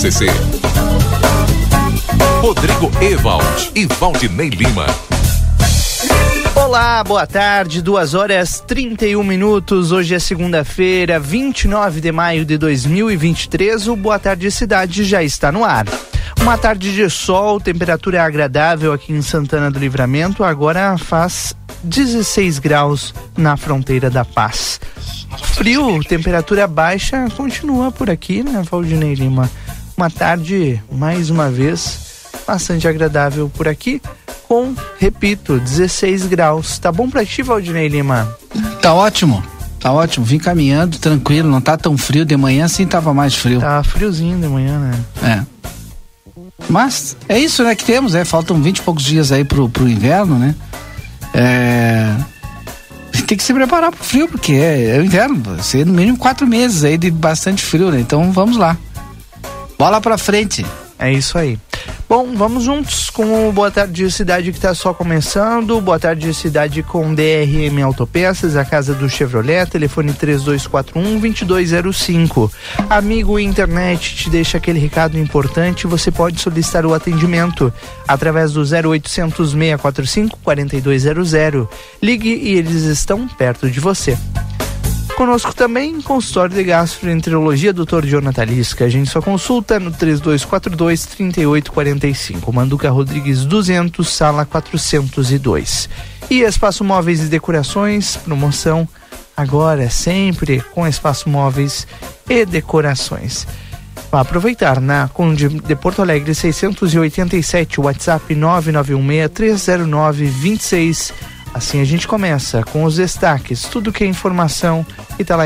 RCC. Rodrigo Ewald e Valdinei Lima. Olá, boa tarde, 2 horas 31 minutos. Hoje é segunda-feira, 29 de maio de 2023. O Boa Tarde Cidade já está no ar. Uma tarde de sol, temperatura agradável aqui em Santana do Livramento. Agora faz 16 graus na fronteira da paz. Frio, temperatura baixa, continua por aqui, né, Valdinei Lima? Uma tarde, mais uma vez, bastante agradável por aqui com, repito, 16 graus. Tá bom pra ti, Valdinei Lima? Tá ótimo. Tá ótimo, vim caminhando, tranquilo, não tá tão frio. De manhã sim tava mais frio. Tá friozinho de manhã, né? É. Mas é isso, né, que temos, né? Faltam 20 e poucos dias aí pro, pro inverno, né? É. Tem que se preparar pro frio, porque é, é o inverno. Vai ser no mínimo quatro meses aí de bastante frio, né? Então vamos lá. Bola pra frente. É isso aí. Bom, vamos juntos com o Boa Tarde Cidade que está só começando. Boa Tarde Cidade com DRM Autopeças, a casa do Chevrolet, telefone 3241-2205. Amigo internet, te deixa aquele recado importante, você pode solicitar o atendimento através do 0800 645 4200. Ligue e eles estão perto de você. Conosco também, consultório de gastroenterologia, Dr. Jonathan Lisca. A gente só consulta no 3242-3845. Manduca Rodrigues 200, sala 402. E Espaço Móveis e Decorações, promoção agora, sempre com Espaço Móveis e Decorações. Vá aproveitar na Conde de Porto Alegre 687, WhatsApp 9916 309 26 Assim a gente começa com os destaques, tudo que é informação e tá.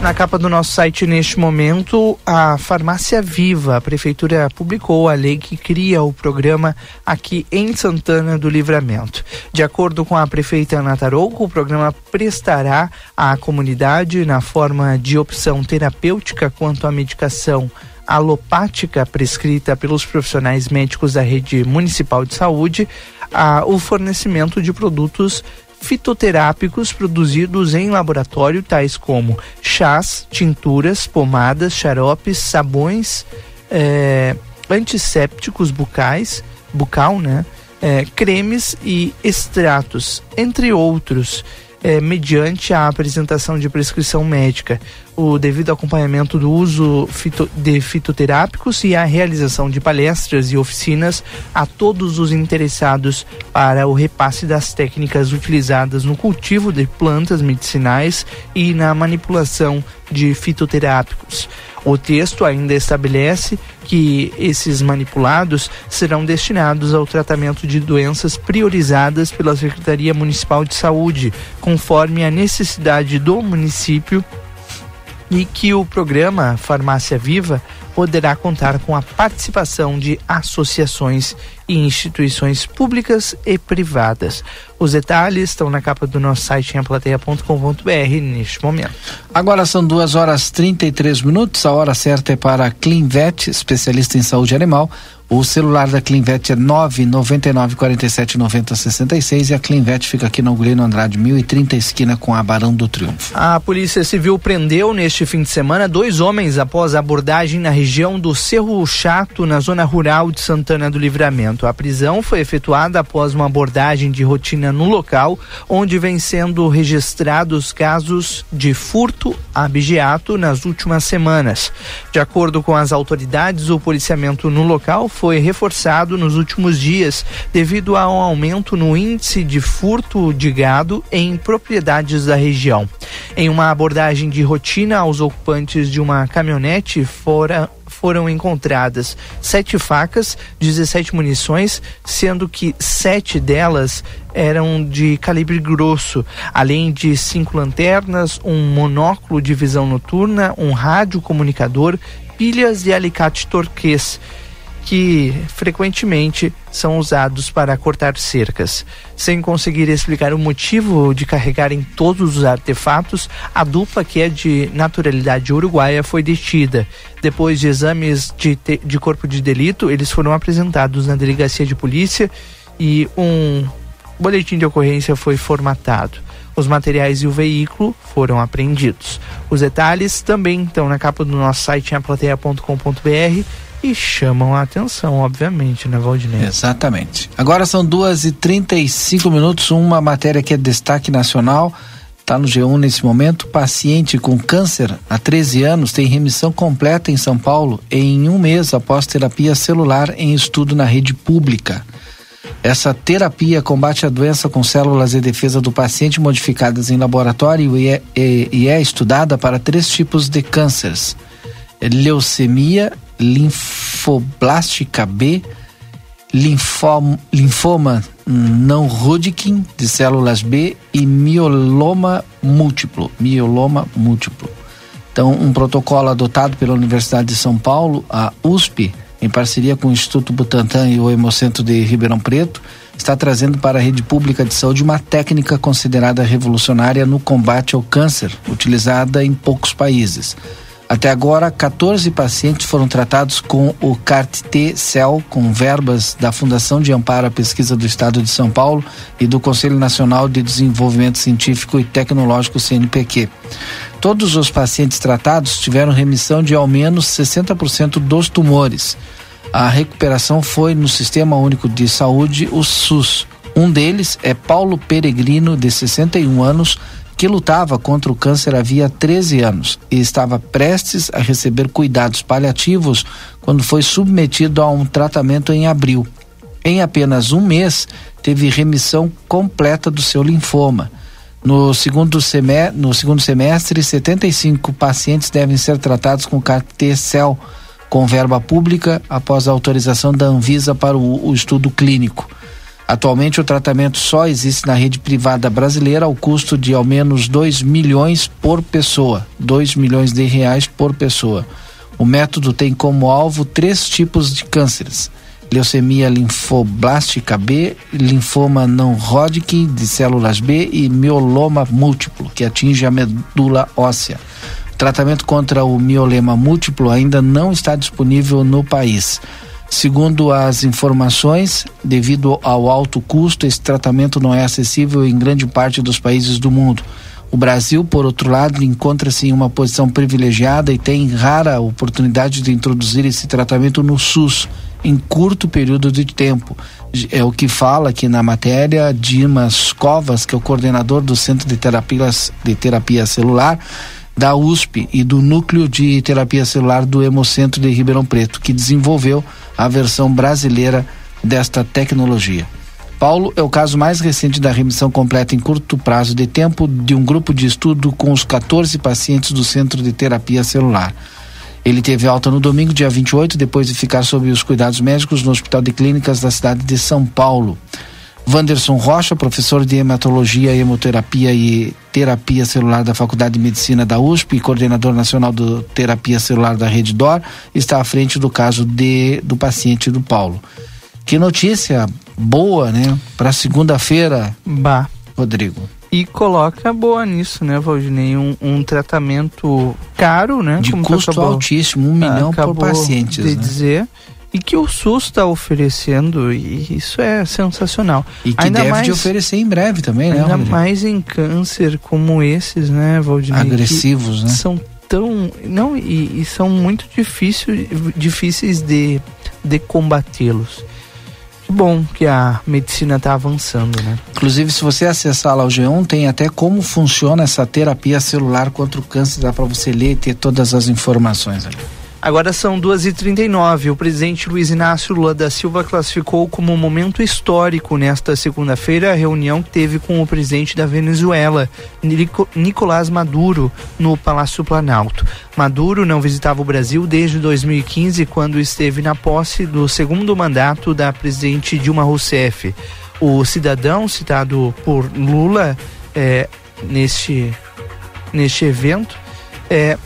Na capa do nosso site neste momento, a Farmácia Viva, a Prefeitura publicou a lei que cria o programa aqui em Santana do Livramento. De acordo com a prefeita Ana Tarouco, o programa prestará à comunidade, na forma de opção terapêutica quanto à medicação alopática prescrita pelos profissionais médicos da rede municipal de saúde, a, o fornecimento de produtos fitoterápicos produzidos em laboratório, tais como chás, tinturas, pomadas, xaropes, sabões, é, antissépticos bucais, bucal, né? É, cremes e extratos, entre outros é, mediante a apresentação de prescrição médica, o devido acompanhamento do uso fito, de fitoterápicos e a realização de palestras e oficinas a todos os interessados para o repasse das técnicas utilizadas no cultivo de plantas medicinais e na manipulação de fitoterápicos. O texto ainda estabelece que esses manipulados serão destinados ao tratamento de doenças priorizadas pela Secretaria Municipal de Saúde, conforme a necessidade do município e que o programa Farmácia Viva poderá contar com a participação de associações e instituições públicas e privadas. Os detalhes estão na capa do nosso site em aplateia.com.br neste momento. Agora são duas horas 33 minutos. A hora certa é para Clinvet, especialista em saúde animal. O celular da Clinvet é 999 47 90 66 e a Clinvet fica aqui no Gulino Andrade 1030 esquina com a Barão do Triunfo. A Polícia Civil prendeu neste fim de semana dois homens após abordagem na região do Cerro Chato, na zona rural de Santana do Livramento. A prisão foi efetuada após uma abordagem de rotina no local, onde vem sendo registrados casos de furto abigeato nas últimas semanas. De acordo com as autoridades, o policiamento no local foi reforçado nos últimos dias devido a um aumento no índice de furto de gado em propriedades da região. Em uma abordagem de rotina aos ocupantes de uma caminhonete fora foram encontradas sete facas, 17 munições, sendo que sete delas eram de calibre grosso, além de cinco lanternas, um monóculo de visão noturna, um rádio comunicador, pilhas de alicate torquês que frequentemente são usados para cortar cercas. Sem conseguir explicar o motivo de carregarem todos os artefatos, a dupla, que é de naturalidade uruguaia, foi detida. Depois de exames de, de corpo de delito, eles foram apresentados na delegacia de polícia e um boletim de ocorrência foi formatado. Os materiais e o veículo foram apreendidos. Os detalhes também estão na capa do nosso site aplateia.com.br e chamam a atenção, obviamente, né, Valdinei? Exatamente. Agora são duas e trinta e cinco minutos, uma matéria que é destaque nacional, está no G1 nesse momento, paciente com câncer há 13 anos tem remissão completa em São Paulo em um mês após terapia celular em estudo na rede pública. Essa terapia combate a doença com células de defesa do paciente modificadas em laboratório e é, e, e é estudada para três tipos de cânceres: leucemia, linfoblástica B, linfoma, linfoma não Hodgkin de células B e mioloma múltiplo, mioloma múltiplo. Então, um protocolo adotado pela Universidade de São Paulo, a USP, em parceria com o Instituto Butantan e o Hemocentro de Ribeirão Preto, está trazendo para a rede pública de saúde uma técnica considerada revolucionária no combate ao câncer, utilizada em poucos países. Até agora, 14 pacientes foram tratados com o CART-T-CEL, com verbas da Fundação de Amparo à Pesquisa do Estado de São Paulo e do Conselho Nacional de Desenvolvimento Científico e Tecnológico, CNPq. Todos os pacientes tratados tiveram remissão de ao menos 60% dos tumores. A recuperação foi no Sistema Único de Saúde, o SUS. Um deles é Paulo Peregrino, de 61 anos, que lutava contra o câncer havia 13 anos e estava prestes a receber cuidados paliativos quando foi submetido a um tratamento em abril. Em apenas um mês, teve remissão completa do seu linfoma. No segundo, semestre, no segundo semestre, 75 pacientes devem ser tratados com CAR-T-cell com verba pública após a autorização da Anvisa para o, o estudo clínico. Atualmente, o tratamento só existe na rede privada brasileira ao custo de ao menos 2 milhões por pessoa. 2 milhões de reais por pessoa. O método tem como alvo três tipos de cânceres: leucemia linfoblástica B, linfoma não Hodgkin de células B e mioloma múltiplo, que atinge a medula óssea. O tratamento contra o miolema múltiplo ainda não está disponível no país. Segundo as informações, devido ao alto custo, esse tratamento não é acessível em grande parte dos países do mundo. O Brasil, por outro lado, encontra-se em uma posição privilegiada e tem rara oportunidade de introduzir esse tratamento no SUS em curto período de tempo. É o que fala aqui na matéria Dimas Covas, que é o coordenador do Centro de Terapias de Terapia Celular da USP e do Núcleo de Terapia Celular do Hemocentro de Ribeirão Preto, que desenvolveu a versão brasileira desta tecnologia. Paulo é o caso mais recente da remissão completa em curto prazo de tempo de um grupo de estudo com os 14 pacientes do Centro de Terapia Celular. Ele teve alta no domingo, dia 28, depois de ficar sob os cuidados médicos no Hospital de Clínicas da cidade de São Paulo. Wanderson Rocha, professor de hematologia, hemoterapia e terapia celular da Faculdade de Medicina da USP e coordenador nacional do terapia celular da Rede DOR, está à frente do caso de, do paciente do Paulo. Que notícia boa, né? Para segunda-feira, Bah. Rodrigo. E coloca boa nisso, né, Valdinei? Um, um tratamento caro, né? De Como custo altíssimo, um milhão por pacientes. de né? dizer. E que o SUS está oferecendo, e isso é sensacional. E que ainda deve mais- de oferecer em breve também, né, Ainda Rodrigo? mais em câncer como esses, né, que Agressivos, né? São tão. Não, e, e são muito difícil, difíceis de, de combatê-los. Que bom que a medicina está avançando, né? Inclusive, se você acessar lá o G1, tem até como funciona essa terapia celular contra o câncer, dá para você ler e ter todas as informações ali. Agora são 2h39. O presidente Luiz Inácio Lula da Silva classificou como um momento histórico nesta segunda-feira a reunião que teve com o presidente da Venezuela, Nico- Nicolás Maduro, no Palácio Planalto. Maduro não visitava o Brasil desde 2015, quando esteve na posse do segundo mandato da presidente Dilma Rousseff. O cidadão citado por Lula eh, neste, neste evento é,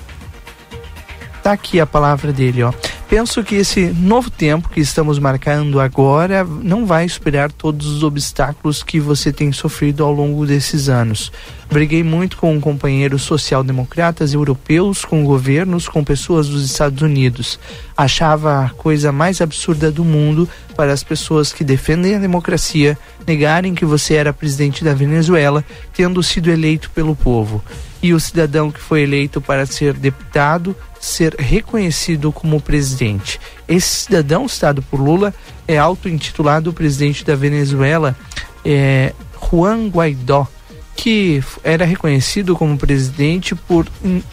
Tá aqui a palavra dele, ó. penso que esse novo tempo que estamos marcando agora não vai superar todos os obstáculos que você tem sofrido ao longo desses anos. Briguei muito com companheiros social-democratas europeus, com governos, com pessoas dos Estados Unidos. Achava a coisa mais absurda do mundo para as pessoas que defendem a democracia negarem que você era presidente da Venezuela, tendo sido eleito pelo povo. E o cidadão que foi eleito para ser deputado ser reconhecido como presidente. Esse cidadão, citado por Lula, é auto-intitulado presidente da Venezuela, é, Juan Guaidó que era reconhecido como presidente por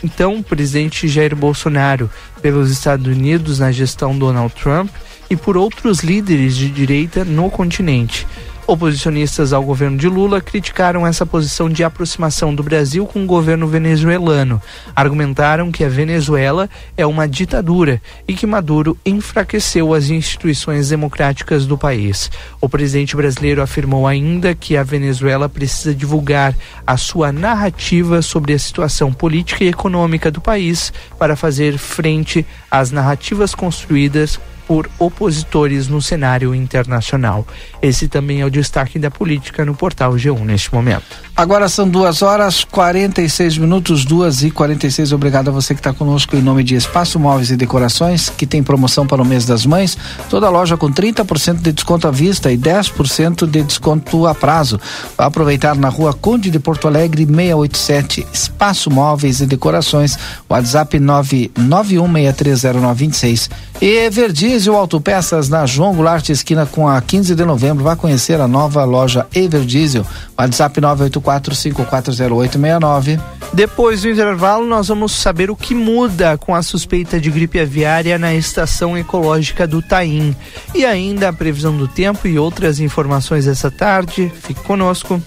então presidente Jair Bolsonaro pelos Estados Unidos na gestão Donald Trump e por outros líderes de direita no continente. Oposicionistas ao governo de Lula criticaram essa posição de aproximação do Brasil com o governo venezuelano. Argumentaram que a Venezuela é uma ditadura e que Maduro enfraqueceu as instituições democráticas do país. O presidente brasileiro afirmou ainda que a Venezuela precisa divulgar a sua narrativa sobre a situação política e econômica do país para fazer frente às narrativas construídas por opositores no cenário internacional. Esse também é o destaque da política no portal G1 neste momento. Agora são duas horas 46 minutos, duas e 46. Obrigado a você que está conosco em nome de Espaço Móveis e Decorações, que tem promoção para o mês das mães. Toda loja com 30% de desconto à vista e 10% de desconto a prazo. Vai aproveitar na rua Conde de Porto Alegre, 687. Espaço Móveis e Decorações. WhatsApp 991630926. E Everdiesel Autopeças na João Goulart, esquina com a 15 de novembro. Vai conhecer a nova loja Everdiesel. WhatsApp 984540869. Depois do intervalo, nós vamos saber o que muda com a suspeita de gripe aviária na estação ecológica do Taim. E ainda a previsão do tempo e outras informações essa tarde. Fique conosco.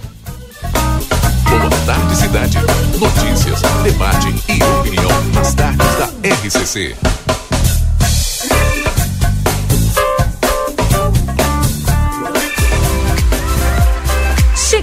Boa tarde, cidade. Notícias, debate e opinião nas tardes da RCC.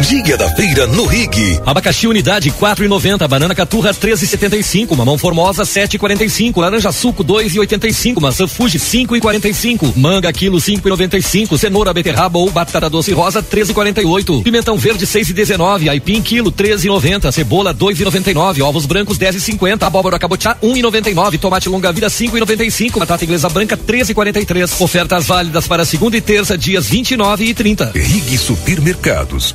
Dia da feira no Rig. Abacaxi unidade 4,90, banana caturra 13,75, mamão formosa 7,45, laranja suco 2,85, maçã Fuji 5,45, manga quilo 5,95, cenoura beterraba ou batata doce rosa 13,48, pimentão verde 6,19, aipim quilo 13,90, cebola 2,99, ovos brancos 10,50, abóbora cabotiá 1,99, tomate longa vida 5,95, batata inglesa branca 13,43. Ofertas válidas para segunda e terça dias 29 e 30. Rig Supermercados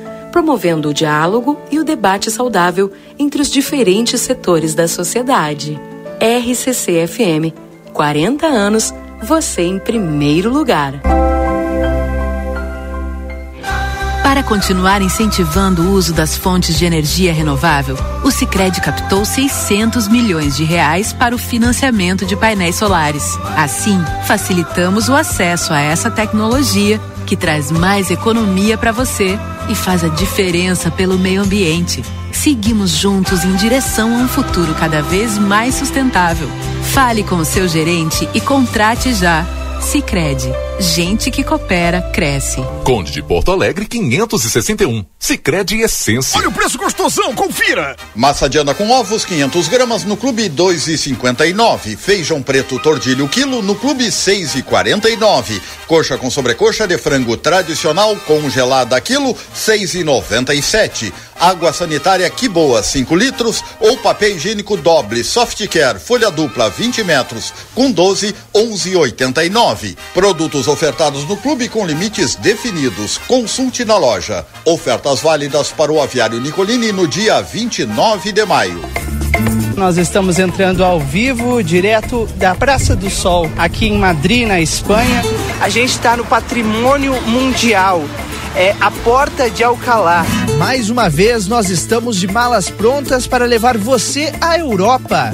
promovendo o diálogo e o debate saudável entre os diferentes setores da sociedade. RCC-FM, 40 anos, você em primeiro lugar. Para continuar incentivando o uso das fontes de energia renovável, o Sicredi captou 600 milhões de reais para o financiamento de painéis solares. Assim, facilitamos o acesso a essa tecnologia que traz mais economia para você e faz a diferença pelo meio ambiente. seguimos juntos em direção a um futuro cada vez mais sustentável. Fale com o seu gerente e contrate já. Sicredi, gente que coopera cresce. Conde de Porto Alegre 561. Sicredi Essência. Olha o preço gostosão, confira. Massa Diana com ovos 500 gramas no clube 2,59. Feijão preto tordilho quilo no clube 6,49. Coxa com sobrecoxa de frango tradicional congelada quilo 6,97. Água sanitária que boa 5 litros ou papel higiênico doble Softcare folha dupla 20 metros com 12 11,89. Produtos ofertados no clube com limites definidos. Consulte na loja. Ofertas válidas para o aviário Nicolini no dia 29 de maio. Nós estamos entrando ao vivo, direto da Praça do Sol, aqui em Madrid, na Espanha. A gente está no Patrimônio Mundial. É a Porta de Alcalá. Mais uma vez, nós estamos de malas prontas para levar você à Europa.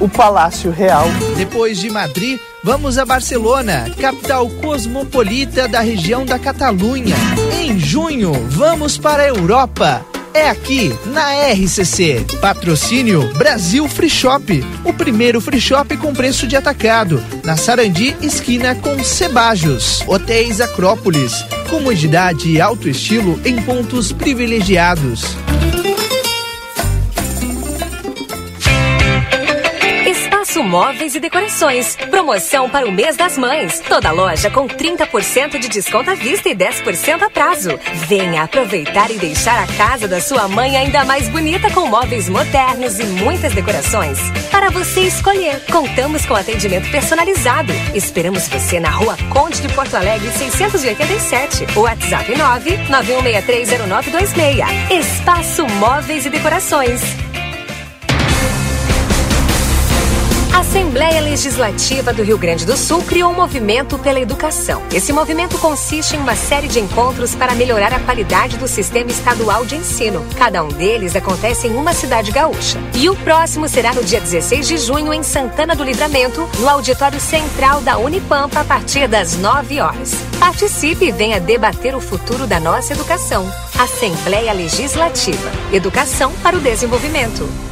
O Palácio Real. Depois de Madrid, vamos a Barcelona, capital cosmopolita da região da Catalunha. Em junho, vamos para a Europa. É aqui, na RCC. Patrocínio Brasil Free Shop. O primeiro free shop com preço de atacado. Na Sarandi, esquina com Cebajos. Hotéis Acrópolis. Comodidade e alto estilo em pontos privilegiados. Móveis e Decorações. Promoção para o mês das mães. Toda loja com 30% de desconto à vista e 10% a prazo. Venha aproveitar e deixar a casa da sua mãe ainda mais bonita com móveis modernos e muitas decorações. Para você escolher, contamos com atendimento personalizado. Esperamos você na rua Conde de Porto Alegre 687. WhatsApp 991630926. Espaço Móveis e Decorações. A Assembleia Legislativa do Rio Grande do Sul criou um movimento pela educação. Esse movimento consiste em uma série de encontros para melhorar a qualidade do sistema estadual de ensino. Cada um deles acontece em uma cidade gaúcha. E o próximo será no dia 16 de junho em Santana do Livramento, no auditório central da Unipampa, a partir das 9 horas. Participe e venha debater o futuro da nossa educação. Assembleia Legislativa. Educação para o desenvolvimento.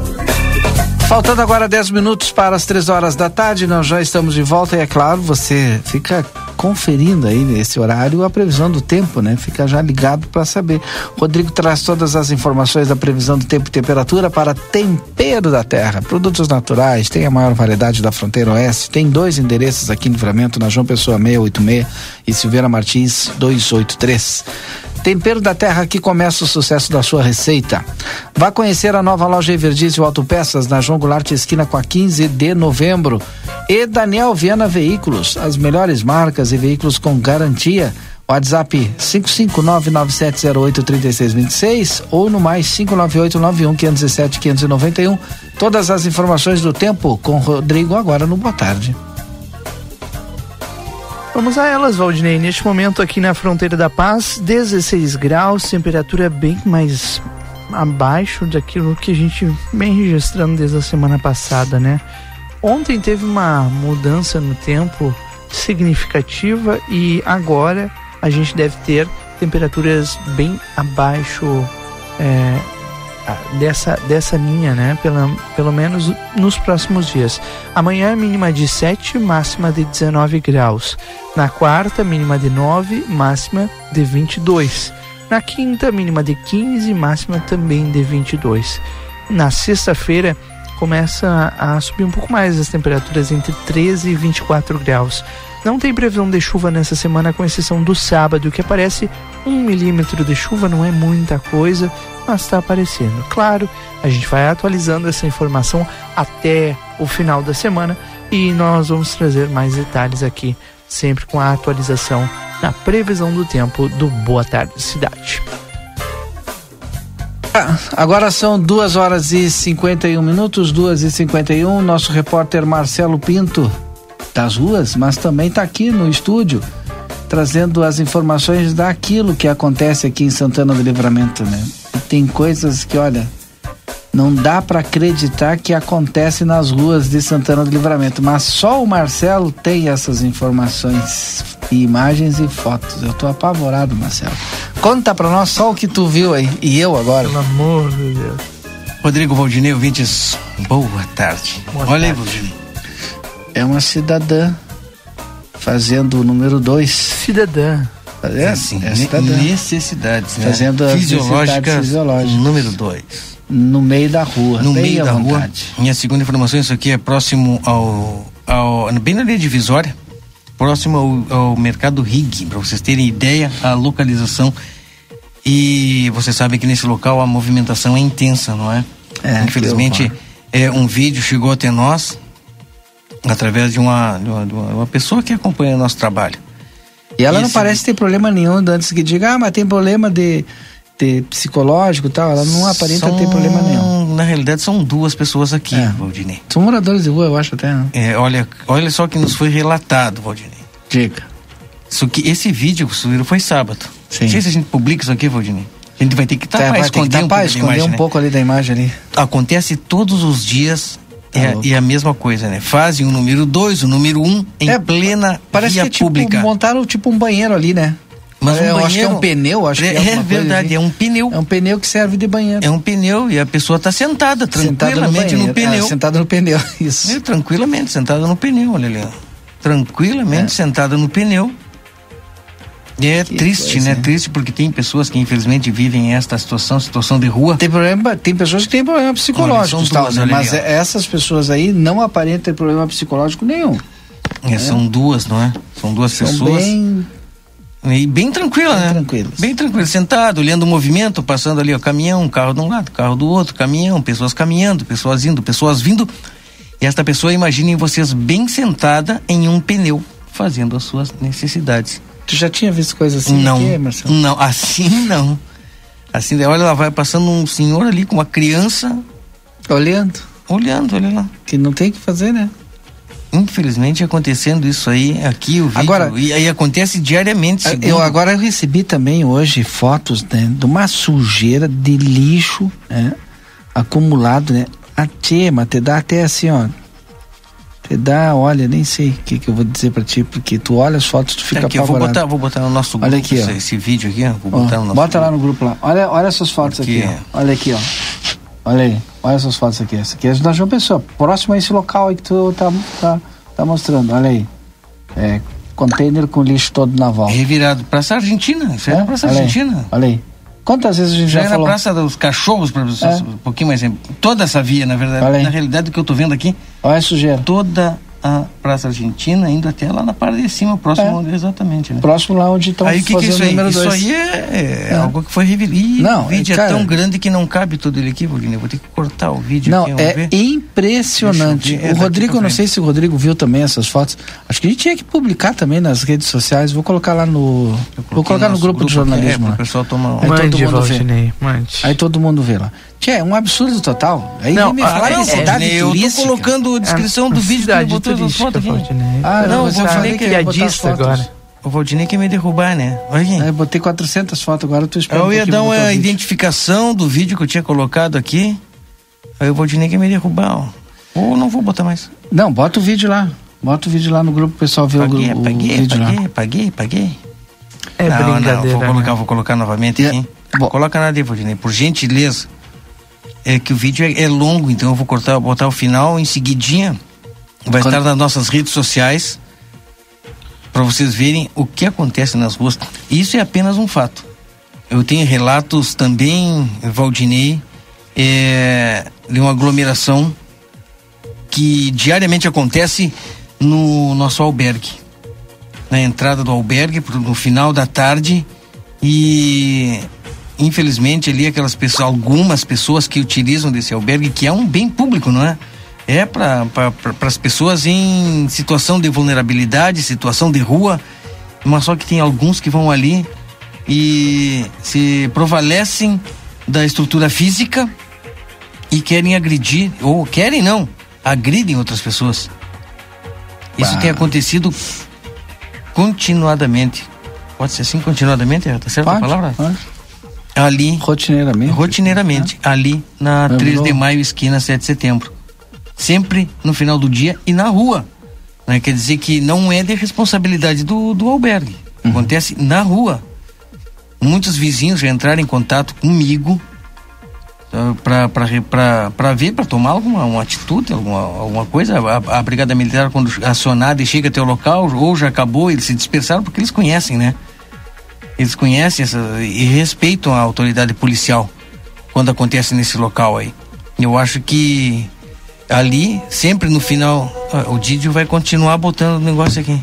Faltando agora 10 minutos para as 3 horas da tarde, nós já estamos de volta e é claro, você fica conferindo aí nesse horário a previsão do tempo, né? Fica já ligado para saber. Rodrigo traz todas as informações da previsão do tempo e temperatura para Tempero da Terra. Produtos naturais, tem a maior variedade da fronteira oeste, tem dois endereços aqui em Livramento, na João Pessoa 686 e Silveira Martins 283. Tempero da Terra que começa o sucesso da sua receita. Vá conhecer a nova loja Everdizio Autopeças na João Goulart esquina com a 15 de novembro. E Daniel Viana Veículos, as melhores marcas e veículos com garantia. WhatsApp 55997083626 ou no mais 59891517591. Todas as informações do tempo com Rodrigo agora no Boa Tarde. Vamos a elas, Valdinei. Neste momento aqui na fronteira da paz, 16 graus, temperatura bem mais abaixo daquilo que a gente vem registrando desde a semana passada, né? Ontem teve uma mudança no tempo significativa e agora a gente deve ter temperaturas bem abaixo é, dessa, dessa linha, né? Pela, pelo menos nos próximos dias. Amanhã, mínima de 7, máxima de 19 graus. Na quarta, mínima de 9, máxima de 22. Na quinta, mínima de 15, máxima também de 22. Na sexta-feira, começa a subir um pouco mais as temperaturas entre 13 e 24 graus. Não tem previsão de chuva nessa semana, com exceção do sábado, que aparece um milímetro de chuva, não é muita coisa, mas está aparecendo. Claro, a gente vai atualizando essa informação até o final da semana e nós vamos trazer mais detalhes aqui, sempre com a atualização na previsão do tempo do Boa Tarde Cidade. Agora são duas horas e 51 minutos, duas e 51. Nosso repórter Marcelo Pinto das ruas, mas também está aqui no estúdio trazendo as informações daquilo que acontece aqui em Santana do Livramento, né? E tem coisas que, olha, não dá para acreditar que acontece nas ruas de Santana do Livramento, mas só o Marcelo tem essas informações, imagens e fotos. Eu tô apavorado, Marcelo. Conta para nós só o que tu viu aí e eu agora. Pelo amor de Deus. Rodrigo Valdinei, ouvintes, boa tarde. Boa Olha aí, tarde. Valdinei. É uma cidadã fazendo o número dois. Cidadã. É, assim, é cidadã. necessidades, né? Fazendo as fisiológicas, necessidades fisiológicas. número 2. No meio da rua. No meio da rua. vontade. Minha segunda informação, isso aqui é próximo ao, ao bem na linha divisória, próximo ao, ao mercado Rig, para vocês terem ideia a localização. E você sabe que nesse local a movimentação é intensa, não é? É, Infelizmente, é, um vídeo chegou até nós através de uma, de uma, de uma- pessoa que acompanha o nosso trabalho. E ela não Esse- parece ter problema nenhum antes que diga, ah, mas tem problema de, de psicológico e tal. Ela não aparenta São- ter problema nenhum. Na realidade, são duas pessoas aqui, É. Valdinei. São moradores de rua, eu acho até, né? É, olha, olha só que nos foi relatado, Valdinei. Diga. Isso que esse vídeo que subiram foi sábado. Sim. Não sei se a gente publica isso aqui, Valdinei. A gente vai ter que Tá, tapar, vai ter que esconder um tapar, pouco esconder imagem, um né? pouco ali da imagem ali. Acontece todos os dias Tá é, louco. e a mesma coisa, né? Fazem o número 2, o número 1 um, em É, plena Parece via que é tipo, pública. montaram tipo um banheiro ali, né? Mas um eu acho que é um pneu, acho que é É, coisa verdade, assim. é um pneu. É um pneu que serve de banheiro. É um pneu e a pessoa está sentada tranquilamente no, banheiro. pneu. Ah, sentada no pneu, isso. É, tranquilamente, sentada no pneu, olha ali. Tranquilamente É. sentada no pneu. É Que triste, coisa, né? Triste porque tem pessoas que infelizmente vivem esta situação, situação de rua. Tem problema, tem pessoas que têm problema psicológico, Olha, são duas, né? mas é- essas pessoas aí não aparentam ter problema psicológico nenhum. É, São duas, não é? São duas São pessoas. bem E bem tranquila, Bem né? tranquilas. Bem tranquila, sentado, olhando o movimento, passando ali, ó, caminhão, carro de um lado, carro do outro, caminhão, pessoas caminhando, pessoas indo, pessoas vindo. E esta pessoa, imaginem vocês bem sentada em um pneu, fazendo as suas necessidades. Tu já tinha visto coisa assim não, aqui, Marcelo? não, assim não. Assim, daí, olha, ela vai passando um senhor ali com uma criança, Olhando, olhando, olha lá. que não tem o que fazer, né? Infelizmente acontecendo isso aí, aqui o vídeo, Agora- e aí acontece diariamente. Eu segundo- agora eu recebi também hoje fotos né, de uma sujeira de lixo né, acumulado, né? A mas te dá até assim, ó. Dá, olha, nem sei o que, que eu vou dizer pra ti, porque tu olha as fotos, tu fica Tá aqui, eu vou apavorado. botar, vou botar no nosso grupo Olha aqui, ó. esse, esse vídeo aqui, ó, vou Ó, botar no nosso bota lá grupo. no grupo lá. Olha, olha essas fotos Porque- aqui, ó. Olha aqui, ó. Olha aí. Olha essas fotos aqui. Essa aqui é da João Pessoa. Próximo a esse local aí que tu tá, tá, tá mostrando. Olha aí. É, container com lixo todo na volta. Revirado, Praça Argentina, isso é, Praça olha aí. Argentina. Olha aí. Quantas vezes a gente Já já, é na falou? Praça dos Cachorros, para É. um pouquinho mais. Toda essa via, na verdade. Na realidade, o que eu tô vendo aqui, Olha a sujeira. toda a Praça Argentina, indo até lá na parte de cima, próximo, É. exatamente, né? Próximo lá onde estão Aí o que, que é fazendo isso o aí? número Isso dois. aí é, é É. algo que foi revelado. Não, o vídeo é, é, cara- tão grande que não cabe tudo ele aqui, Vou ter que cortar o vídeo Não, aqui, é ver. impressionante. É, o Rodrigo, não sei se o Rodrigo viu também essas fotos. Acho que a gente tinha que publicar também nas redes sociais. Vou colocar lá no. Vou colocar no nosso grupo, de jornalismo. É, o pessoal tomar Aí todo mundo vê. Mande. Aí todo mundo vê lá. Tchê, é um absurdo total. Aí Não, me ah, falar não, de cidade Valdinei, eu tô colocando a descrição do É, vídeo que cidade botou fotos aqui. Valdinei. Ah, Não, não, o você falei Valdinei que ia fotos. agora. O Valdinei quer me derrubar, né? Olha aqui. Eu botei 400 fotos, agora eu tô esperando. Eu ia dar uma o identificação do vídeo que eu tinha colocado aqui. Aí o Valdinei quer me derrubar, ó. Ou não vou botar mais? Não, bota o vídeo lá. Bota o vídeo lá no grupo, o pessoal vê paguei, o, grupo, paguei, o vídeo paguei, lá. paguei, paguei. É não, brincadeira. não, vou colocar, né? vou colocar novamente aqui. Coloca na Devordinei, por gentileza. É que o vídeo é, é longo, então eu vou cortar, botar o final em seguidinha. Vai Quando- estar nas nossas redes sociais para vocês verem o que acontece nas ruas. Isso é apenas um fato. Eu tenho relatos também, Valdinei, é, de uma aglomeração que diariamente acontece no nosso albergue. Na entrada do albergue, no final da tarde, e infelizmente ali aquelas pessoas, algumas pessoas que utilizam desse albergue, que é um bem público, não é? É para pra, as pessoas em situação de vulnerabilidade, situação de rua, mas só que tem alguns que vão ali e se provalecem da estrutura física e querem agredir, ou querem não, agridem outras pessoas. Isso Bah. tem acontecido continuadamente. Pode ser assim, continuadamente? Tá certa a palavra? pode. Ali. Rotineiramente. Rotineiramente. Ali na É 3 de maio, esquina 7 de setembro. Sempre no final do dia e na rua. Né? Quer dizer que não é de responsabilidade do, do albergue. Uhum. Acontece na rua. Muitos vizinhos já entraram em contato comigo para ver, para tomar alguma uma atitude, alguma, alguma coisa. A, a Brigada Militar, quando acionada e chega até o local, ou já acabou, eles se dispersaram porque eles conhecem, né? Eles conhecem essa, e respeitam a autoridade policial quando acontece nesse local aí. Eu acho que ali, sempre no final, ah, o Didio vai continuar botando o negócio aqui.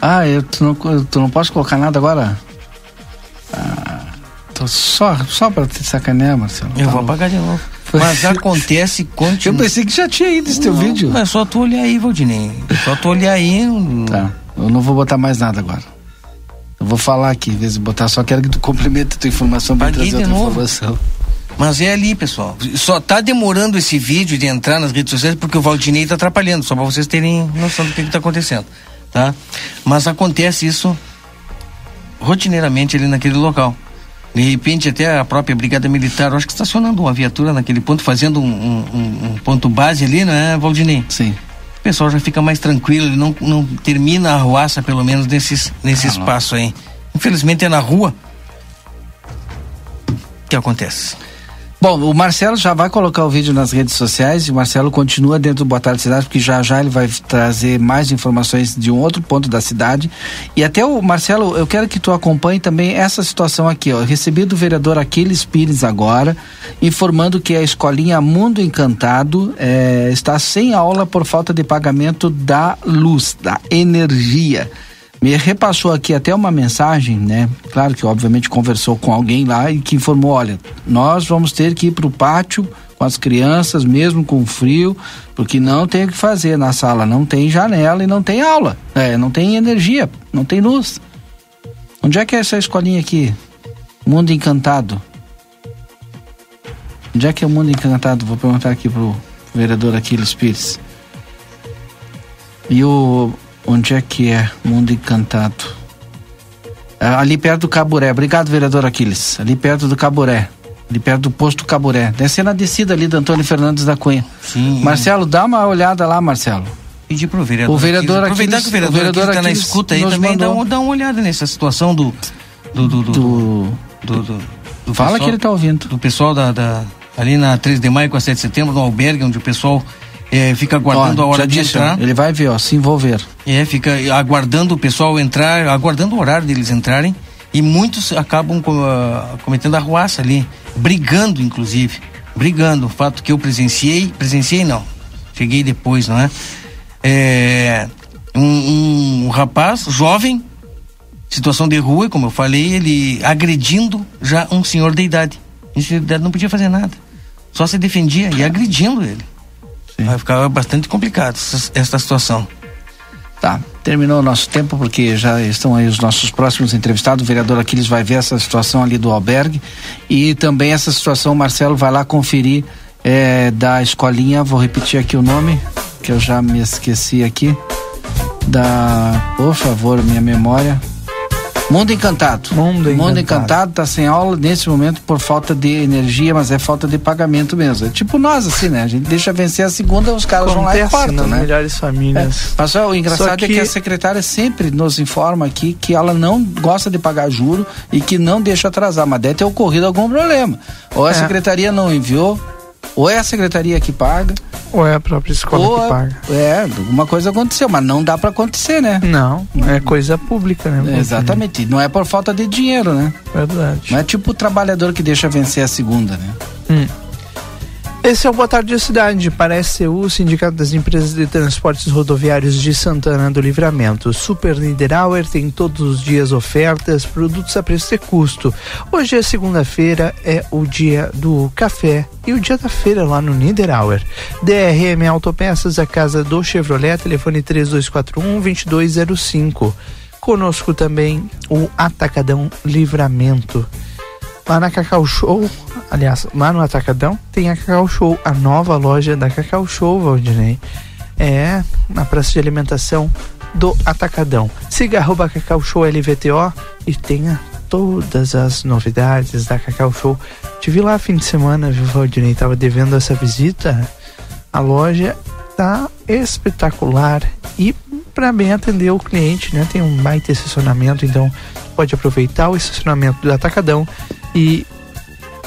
Ah, eu, tu, não, tu não posso colocar nada agora? Ah, tô só, só pra te sacanear, Marcelo. Eu Tá vou apagar de novo. Mas acontece Eu continua. pensei que já tinha ido esse teu Não, vídeo. É só tu olhar aí, Valdinei. Só tu olhar aí. Tá, eu não vou botar mais nada agora. Eu vou falar aqui, em vez de botar, só quero que tu complemente a tua informação pra Paguei trazer outra novo. informação. Mas é ali, pessoal. Só tá demorando esse vídeo de entrar nas redes sociais porque o Valdinei tá atrapalhando, só pra vocês terem noção do que, que tá acontecendo, tá? Mas acontece isso rotineiramente ali naquele local. De repente, até a própria Brigada Militar, eu acho que estacionando uma viatura naquele ponto, fazendo um, um- um- um ponto base ali, não é, Valdinei? Sim. O pessoal já fica mais tranquilo, ele não, não termina a arruaça, pelo menos, nesses, nesse Ah, espaço aí. Infelizmente é na rua que acontece. Bom, o Marcelo já vai colocar o vídeo nas redes sociais e o Marcelo continua dentro do Boa Tarde Cidade, porque já já ele vai trazer mais informações de um outro ponto da cidade. E até o Marcelo, eu quero que tu acompanhe também essa situação aqui, ó. Eu recebi do vereador Aquiles Pires agora, informando que a escolinha Mundo Encantado eh, está sem aula por falta de pagamento da luz, da energia me repassou aqui até uma mensagem, né? Claro que obviamente conversou com alguém lá e que informou, olha, nós vamos ter que ir para o pátio com as crianças, mesmo com frio, porque não tem o que fazer na sala, não tem janela e não tem aula, é, não tem energia, não tem luz. Onde é que é essa escolinha aqui? Mundo Encantado. Onde é que é o Mundo Encantado? Vou perguntar aqui pro vereador Aquiles Pires. E o onde é que é Mundo Encantado? Ah, ali perto do Caburé. Obrigado, vereador Aquiles. Ali perto do Caburé. Ali perto do posto Caburé. Deve ser na descida ali do Antônio Fernandes da Cunha. Sim. Marcelo, dá uma olhada lá, Marcelo. Pedir pro vereador. O vereador Aquiles, aproveitar que o vereador, o vereador Aquiles tá na escuta aí também, dá, uma- dá uma olhada nessa situação do. Do. Do. do, Do... do- do- do Fala pessoal- que ele tá ouvindo. Do pessoal da, da- Ali na 3 de maio com a 7 de setembro, no albergue, onde o pessoal eh, fica aguardando Ó, a hora de disse, entrar. Ele vai ver, ó, se envolver. É, fica aguardando o pessoal entrar, aguardando o horário deles entrarem. E muitos acabam ah, cometendo arruaça ali, brigando, inclusive. Brigando. O fato que eu presenciei, presenciei não. Cheguei depois, não é? É, um, um rapaz jovem, situação de rua, como eu falei, ele agredindo já um senhor de idade. Um senhor de idade não podia fazer nada. Só se defendia e agredindo ele. Vai ficar bastante complicado essa, essa situação. Tá, terminou o nosso tempo porque já estão aí os nossos próximos entrevistados. O vereador Aquiles vai ver essa situação ali do albergue e também essa situação, o Marcelo vai lá conferir eh, da escolinha, vou repetir aqui o nome, que eu já me esqueci aqui. Da, por favor, minha memória. Mundo Encantado. Mundo Encantado. Mundo Encantado tá sem aula nesse momento por falta de energia, mas é falta de pagamento mesmo. É tipo nós, assim, né? A gente deixa vencer a segunda, os caras vão lá e Acontece cortam, nas né? melhores famílias. Mas ó, o engraçado é que que- a secretária sempre nos informa aqui que ela não gosta de pagar juro e que não deixa atrasar, mas deve ter ocorrido algum problema. Ou a É. secretaria não enviou, ou é a secretaria que paga, Ou é a própria escola ou que é- paga? é, alguma coisa aconteceu, mas não dá pra acontecer, né? Não, é coisa pública, né? Exatamente, não é por falta de dinheiro, né? Verdade. Não é tipo o trabalhador que deixa vencer a segunda, né? Hum. Esse é o Boa Tarde Cidade, a SCU, Sindicato das Empresas de Transportes Rodoviários de Santana do Livramento. Super Niederauer tem todos os dias ofertas, produtos a preço de custo. Hoje é segunda-feira, é o dia do café e o dia da feira lá no Niederauer. DRM Autopeças, a casa do Chevrolet, telefone 3241-2205. Conosco também o Atacadão Livramento. Lá na Cacau Show, aliás, lá no Atacadão, tem a Cacau Show, a nova loja da Cacau Show, Valdinei. É, na praça de alimentação do Atacadão. Siga arroba Cacau Show LVTO e tenha todas as novidades da Cacau Show. Te vi lá fim de semana, viu, Valdinei? Tava devendo essa visita. A loja tá espetacular e para bem atender o cliente, né? Tem um baita estacionamento, então pode aproveitar o estacionamento do Atacadão e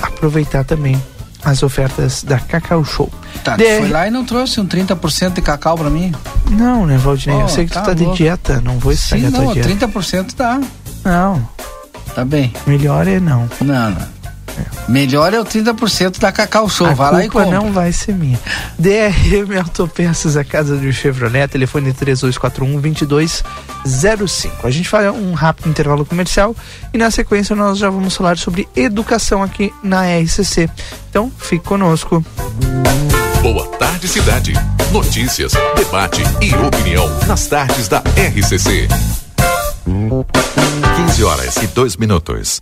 aproveitar também as ofertas da Cacau Show. Tá, DR foi lá e não trouxe um 30% de cacau pra mim? Não, né, Valdinei? Oh, eu sei que tá tu tá de louco. dieta, não vou Sim, estragar não, tua dieta. 30% dá. Não, Tá bem. melhor é não. Não, não. Melhor é o 30% da Cacau Show. A Vai lá e culpa compra. não vai ser minha. DRM Autopeças, a casa do Chevrolet, telefone 3241-2205. A gente faz um rápido intervalo comercial e na sequência nós já vamos falar sobre educação aqui na RCC. Então, fique conosco. Boa tarde, cidade. Notícias, debate e opinião nas tardes da RCC. 15 horas e 2 minutos.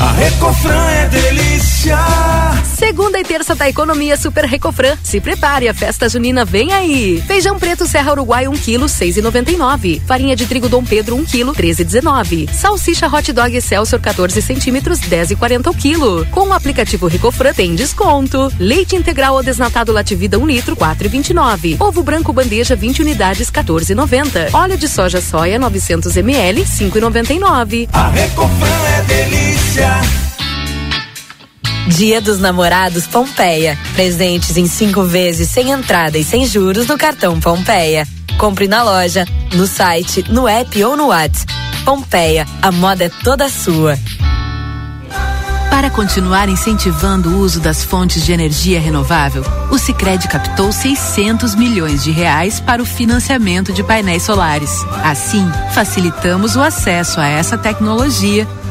A Recofran é delícia. Segunda e terça da economia Super Recofran. Se prepare, a festa junina vem aí. Feijão preto Serra Uruguai 1 kg 6,99. Farinha de trigo Dom Pedro 1 kg 13,19. Salsicha Hot Dog Excelsior 14 centímetros 10,40 o quilo. Com o aplicativo Recofran tem desconto. Leite integral ou desnatado Lativida 1 litro 4,29. Ovo branco bandeja 20 unidades 14,90. Óleo de soja soia 900 ml 5,99. A Recofran é delícia. Dia dos Namorados Pompeia. Presentes em cinco vezes sem entrada e sem juros no cartão Pompeia. Compre na loja, no site, no app ou no WhatsApp. Pompeia, a moda é toda sua. Para continuar incentivando o uso das fontes de energia renovável, o Sicredi captou 600 milhões de reais para o financiamento de painéis solares. Assim, facilitamos o acesso a essa tecnologia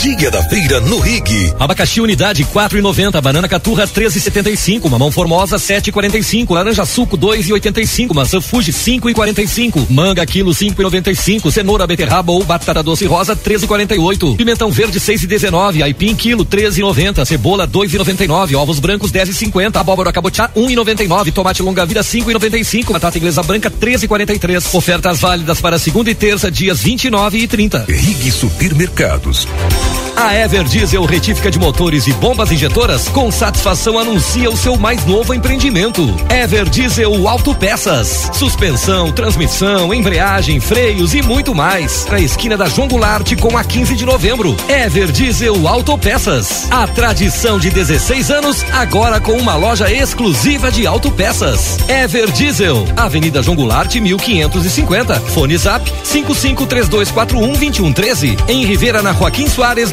Dia da feira no Rig. Abacaxi unidade 4,90, banana caturra 13,75, mamão formosa 7,45, laranja suco 2,85, maçã Fuji 5,45, manga quilo 5,95, cenoura beterraba ou batata doce rosa 13,48, pimentão verde 6,19, aipim quilo 13,90, cebola 2,99, ovos brancos 10,50, abóbora cabotiá 1,99, tomate longa vida 5,95, batata inglesa branca 13,43. Ofertas válidas para segunda e terça dias 29 e 30. Rig Supermercados. A Ever Diesel Retífica de Motores e Bombas Injetoras com satisfação anuncia o seu mais novo empreendimento. Ever Diesel Autopeças. Suspensão, transmissão, embreagem, freios e muito mais. Na esquina da João Goulart com a 15 de novembro. Ever Diesel Autopeças. A tradição de 16 anos agora com uma loja exclusiva de autopeças. Ever Diesel, Avenida João Goulart 1550. Fone Zap 5532412113. Em Rivera na Joaquim Soares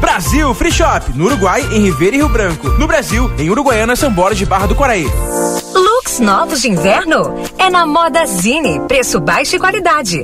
Brasil Free Shop, no Uruguai, em Ribeira e Rio Branco. No Brasil, em Uruguaiana, São Borges de Barra do Quaraí. Looks novos de inverno? É na Moda Zine. Preço baixo e qualidade.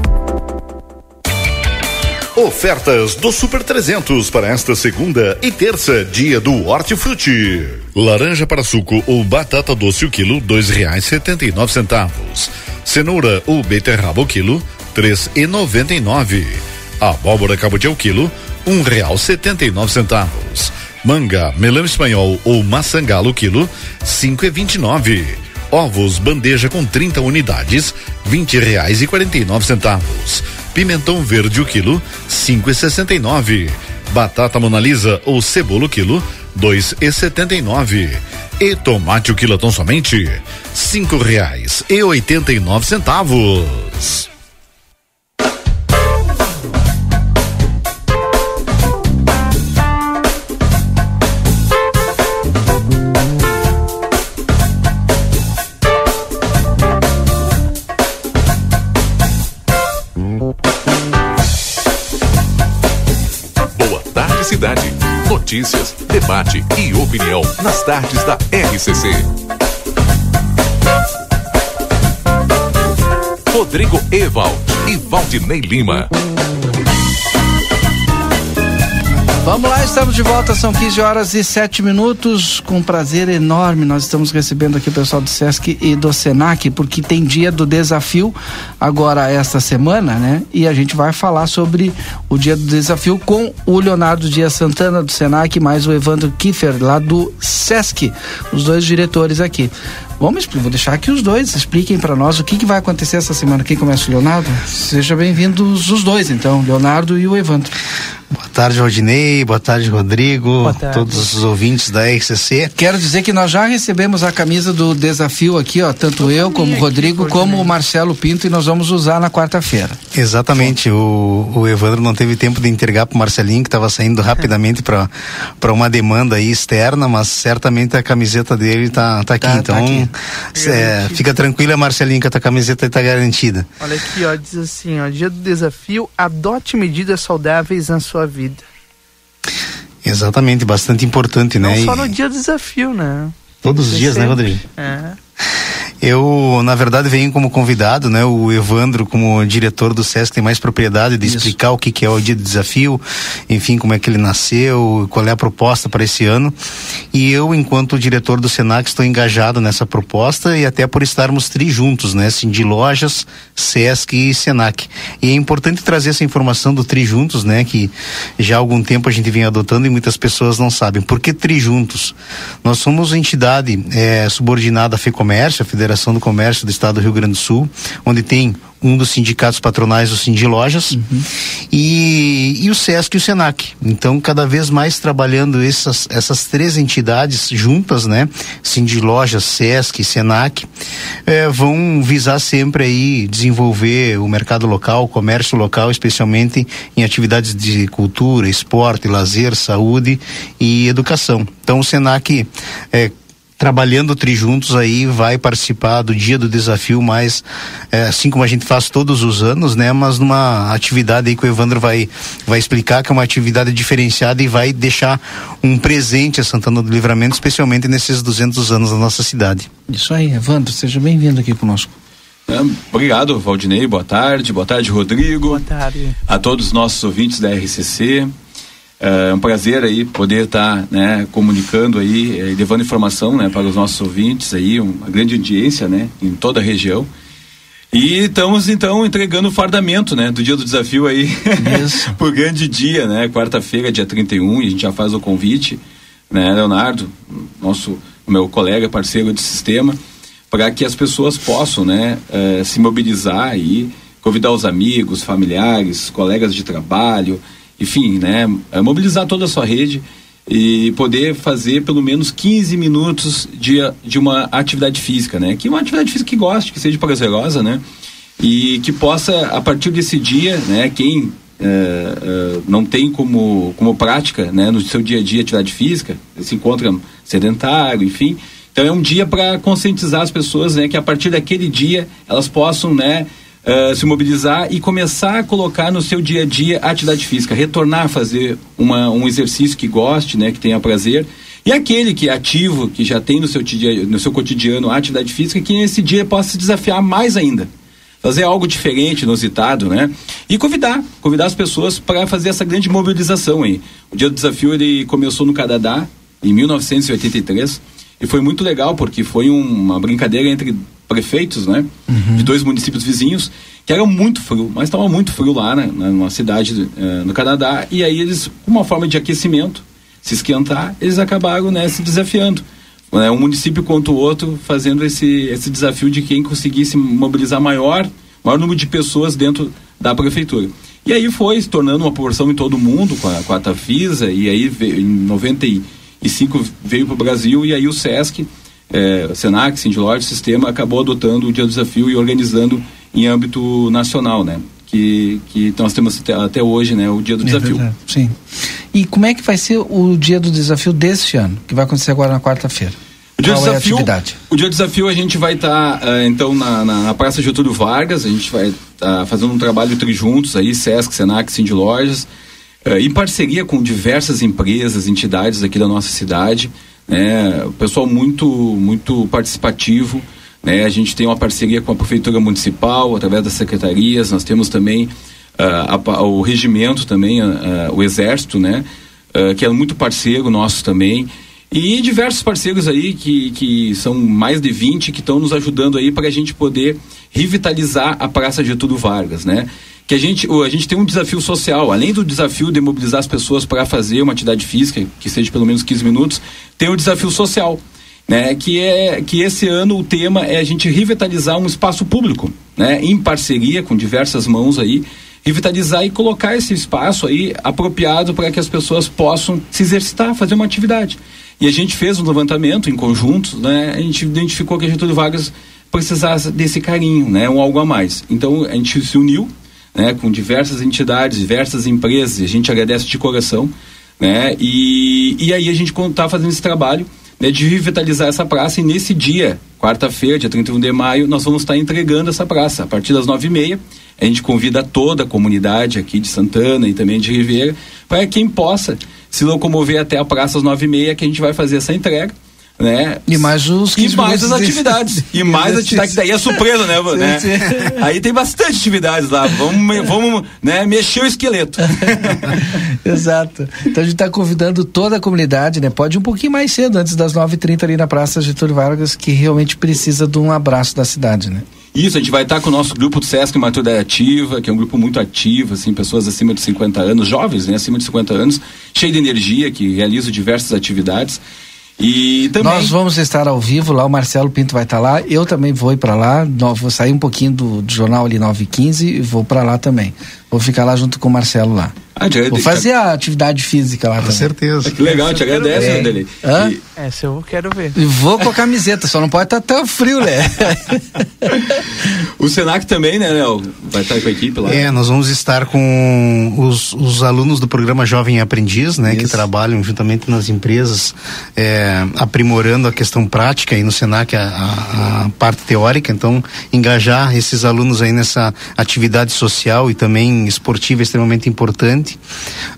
Ofertas do Super 300 para esta segunda e terça, dia do Hortifruti. Laranja para suco ou batata doce o quilo, dois reais setenta e nove centavos. Cenoura ou beterraba o quilo, três e noventa e nove. Abóbora cabotiá o quilo, um real setenta e nove centavos. Manga, melão espanhol ou maçangalo o quilo, cinco e vinte e nove. Ovos bandeja com 30 unidades, vinte reais e quarenta e nove centavos. Pimentão verde o quilo, cinco e sessenta e nove. Batata monalisa ou cebola o quilo, dois e setenta e nove. E tomate o quilo tão somente cinco reais e oitenta e nove centavos. Notícias, debate e opinião nas tardes da RCC. Rodrigo Evald e Valdinei Lima. Vamos lá, estamos de volta, são 15 horas e 7 minutos. Com prazer enorme, nós estamos recebendo aqui o pessoal do Sesc e do Senac, porque tem dia do desafio agora esta semana, né? E a gente vai falar sobre o dia do desafio com o Leonardo Dias Santana do Senac, mais o Evandro Kiffer lá do Sesc, os dois diretores aqui. Vamos, vou deixar que os dois expliquem para nós o que, que vai acontecer essa semana. Quem começa o Leonardo? Seja bem-vindos os dois, então, Leonardo e o Evandro. Boa tarde, Rodinei. Boa tarde, Rodrigo. Boa tarde. Todos os ouvintes da RCC. Quero dizer que nós já recebemos a camisa do desafio aqui, ó, tanto eu como o Rodrigo, como o Marcelo Pinto, e nós vamos usar na quarta-feira. Exatamente. O, o Evandro não teve tempo de entregar pro Marcelinho, que estava saindo rapidamente para uma demanda aí externa, mas certamente a camiseta dele tá, tá aqui. Tá- tá então, aqui. é, fica tranquila, Marcelinho, que a tua camiseta tá garantida. Olha aqui, ó, diz assim, ó, dia do desafio, adote medidas saudáveis na sua vida. Exatamente, bastante importante, Não né? só E no dia do desafio, né? todos os dias, né, sempre. Rodrigo? É. Eu, na verdade, venho como convidado, né? O Evandro, como diretor do SESC, tem mais propriedade de Isso. explicar o que, que é o dia do desafio, enfim, como é que ele nasceu, qual é a proposta para esse ano. E eu, enquanto diretor do Senac, estou engajado nessa proposta e até por estarmos tri juntos, né? Assim, de lojas, SESC e Senac. E é importante trazer essa informação do tri juntos, né? Que já há algum tempo a gente vem adotando e muitas pessoas não sabem. Por que tri juntos? Nós somos entidade é, subordinada à FEComércio, a Federação Federação do Comércio do Estado do Rio Grande do Sul, onde tem um dos sindicatos patronais, o Cindy Lojas, uhum. e, e o SESC e o SENAC. Então, cada vez mais trabalhando essas, essas três entidades juntas, né? Cindy Lojas, SESC e SENAC, eh, vão visar sempre aí desenvolver o mercado local, o comércio local, especialmente em atividades de cultura, esporte, lazer, saúde e educação. Então, o SENAC eh, trabalhando trijuntos aí vai participar do dia do desafio mais é, assim como a gente faz todos os anos né? Mas numa atividade aí que o Evandro vai vai explicar que é uma atividade diferenciada e vai deixar um presente a Santana do Livramento especialmente nesses 200 anos da nossa cidade. Isso aí Evandro seja bem-vindo aqui conosco. É, obrigado Valdinei. Boa tarde. Boa tarde Rodrigo. Boa tarde. A todos os nossos ouvintes da RCC é um prazer aí poder estar tá, né, comunicando aí e levando informação né, para os nossos ouvintes aí, uma grande audiência né, em toda a região. E estamos então entregando o fardamento, né, do dia do desafio aí por grande dia, né, quarta-feira, dia 31, e a gente já faz o convite, né, Leonardo, nosso meu colega, parceiro de sistema, para que as pessoas possam, né, uh, se mobilizar aí, convidar os amigos, familiares, colegas de trabalho, enfim, né, é mobilizar toda a sua rede e poder fazer pelo menos 15 minutos de, de uma atividade física, né? Que uma atividade física que goste, que seja prazerosa, né? E que possa, a partir desse dia, né, quem é, é, não tem como, como prática, né, no seu dia a dia atividade física, se encontra sedentário, enfim. Então é um dia para conscientizar as pessoas, né, que a partir daquele dia elas possam, né, uh, se mobilizar e começar a colocar no seu dia a dia atividade física, retornar a fazer uma, um exercício que goste, né, que tenha prazer. E aquele que é ativo, que já tem no seu, no seu cotidiano a atividade física, que nesse dia possa se desafiar mais ainda. Fazer algo diferente, inusitado, né? E convidar, convidar as pessoas para fazer essa grande mobilização aí. O Dia do Desafio ele começou no Canadá, em 1983, e foi muito legal, porque foi um, uma brincadeira entre prefeitos, né? Uhum. De dois municípios vizinhos, que era muito frio, mas estava muito frio lá, né? Numa cidade uh, no Canadá. E aí eles, uma forma de aquecimento, se esquentar, eles acabaram, né, se desafiando. Né, um município contra o outro, fazendo esse, esse desafio de quem conseguisse mobilizar maior, maior número de pessoas dentro da prefeitura. E aí foi se tornando uma proporção em todo mundo com a, com a Tafisa, e aí veio, em 95 veio para o Brasil, e aí o SESC é, Senac, Sindilord, sistema acabou adotando o Dia do Desafio e organizando em âmbito nacional, né? Que, que nós temos até, hoje, né? O Dia do é Desafio. Verdade. Sim. E como é que vai ser o Dia do Desafio deste ano, que vai acontecer agora na quarta-feira? O dia, desafio, é o dia do desafio a gente vai estar tá, uh, então na, na, na, Praça Getúlio Vargas, a gente vai estar tá fazendo um trabalho entre juntos aí, Sesc, Senac, Cindy Lojas, uh, em parceria com diversas empresas, entidades aqui da nossa cidade né? O pessoal muito, muito participativo. Né? A gente tem uma parceria com a Prefeitura Municipal, através das secretarias, nós temos também uh, a, o regimento também, uh, o Exército, né? Uh, que é muito parceiro nosso também. E diversos parceiros aí que, que são mais de 20 que estão nos ajudando aí para a gente poder revitalizar a Praça Getúlio Vargas, né? Que a gente, a gente tem um desafio social, além do desafio de mobilizar as pessoas para fazer uma atividade física, que seja pelo menos 15 minutos, tem o desafio social. Né, que é que esse ano o tema é a gente revitalizar um espaço público, né, em parceria com diversas mãos aí, revitalizar e colocar esse espaço aí apropriado para que as pessoas possam se exercitar, fazer uma atividade. E a gente fez um levantamento em conjunto, né, a gente identificou que a Getúlio Vargas precisasse desse carinho, né, um algo a mais. Então a gente se uniu né, com diversas entidades, diversas empresas, a gente agradece de coração, né, e, e aí a gente está fazendo esse trabalho né, de revitalizar essa praça e nesse dia, quarta-feira, dia 31 de maio, nós vamos estar entregando essa praça a partir das nove e meia. A gente convida toda a comunidade aqui de Santana e também de Ribeira para quem possa se locomover até a praça às nove e meia que a gente vai fazer essa entrega né? E mais os E 15 mais as atividades. E mais atividades. Daí é surpresa, né? Sim, né? sim. Aí tem bastante atividades lá. Vamos, vamos né, mexer o esqueleto. Exato. Então a gente está convidando toda a comunidade, né? Pode ir um pouquinho mais cedo, antes das 9h30 ali na Praça Getúlio Vargas, que realmente precisa de um abraço da cidade, né? Isso, a gente vai estar com o nosso grupo do Sesc Maturidade Ativa, que é um grupo muito ativo, assim, pessoas acima de 50 anos, jovens, né, acima de 50 anos, cheio de energia, que realizam diversas atividades. E também. Nós vamos estar ao vivo lá, o Marcelo Pinto vai estar lá, eu também vou ir para lá, vou sair um pouquinho do, do jornal ali 9h15 e vou para lá também. Vou ficar lá junto com o Marcelo lá. Ah, já- Vou fazer a atividade física lá também. certeza. Que legal, te agradece, É. Hã? Essa eu quero ver. E Vou com a camiseta, só não pode estar tão frio, né? O Senac também, né, Léo? Vai estar com a equipe lá. É, nós vamos estar com os, os alunos do programa Jovem Aprendiz, né, que trabalham juntamente nas empresas, é, aprimorando a questão prática e no Senac a, a- a parte teórica. Então, engajar esses alunos aí nessa atividade social e também esportiva é extremamente importante.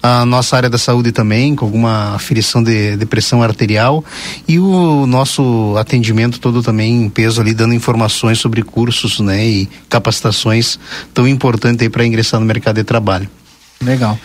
A nossa área da saúde também, com alguma aferição de, de pressão arterial e o nosso atendimento todo também em peso ali, dando informações sobre cursos, né, e capacitações tão importantes aí para ingressar no mercado de trabalho. Legal.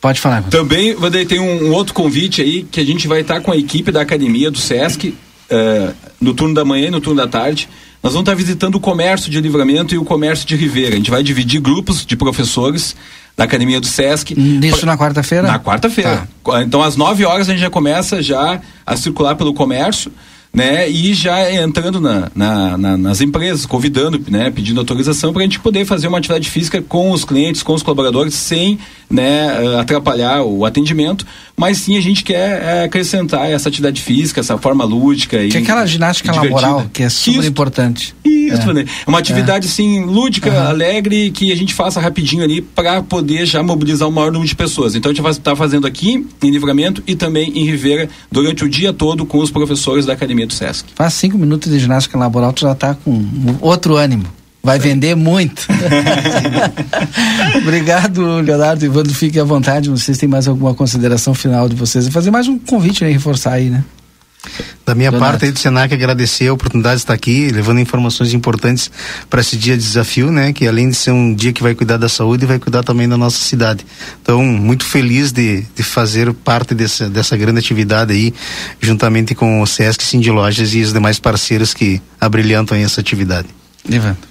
Pode falar. Também, Vanderlei, tem um, um outro convite aí que a gente vai estar com a equipe da academia do SESC eh, no turno da manhã e no turno da tarde. Nós vamos estar visitando o comércio de livramento e o comércio de Ribeira. A gente vai dividir grupos de professores da academia do SESC. Isso na quarta-feira? Na quarta-feira. Então, às 9 horas, a gente já começa já a circular pelo comércio. Né, e já entrando na, na- na- nas empresas, convidando, né, pedindo autorização para a gente poder fazer uma atividade física com os clientes, com os colaboradores, sem né, eh, atrapalhar o atendimento, mas sim a gente quer eh, acrescentar essa atividade física, essa forma lúdica. Que é e, aquela ginástica e divertida. laboral, que é super importante. Isso, É. Vanderlei. É uma atividade, assim, lúdica, Aham. alegre, que a gente faça rapidinho ali para poder já mobilizar o maior número de pessoas. Então a gente vai estar fazendo aqui em Livramento e também em Ribeira durante o dia todo com os professores da Academia do Sesc. Faz cinco minutos de ginástica laboral, tu já tá com outro ânimo. Vai vender muito. Obrigado, Leonardo e Evandro. Fiquem à vontade. Vocês têm mais alguma consideração final de vocês? E fazer mais um convite, né? Reforçar aí, né? Da minha parte aí do Senac, agradecer a oportunidade de estar aqui, levando informações importantes para esse dia de desafio, né? Que além de ser um dia que vai cuidar da saúde, vai cuidar também da nossa cidade. Então, muito feliz de, de fazer parte dessa, dessa grande atividade aí, juntamente com o Sesc, Cindy Lojas e os demais parceiros que abrilhantam aí essa atividade. Evandro.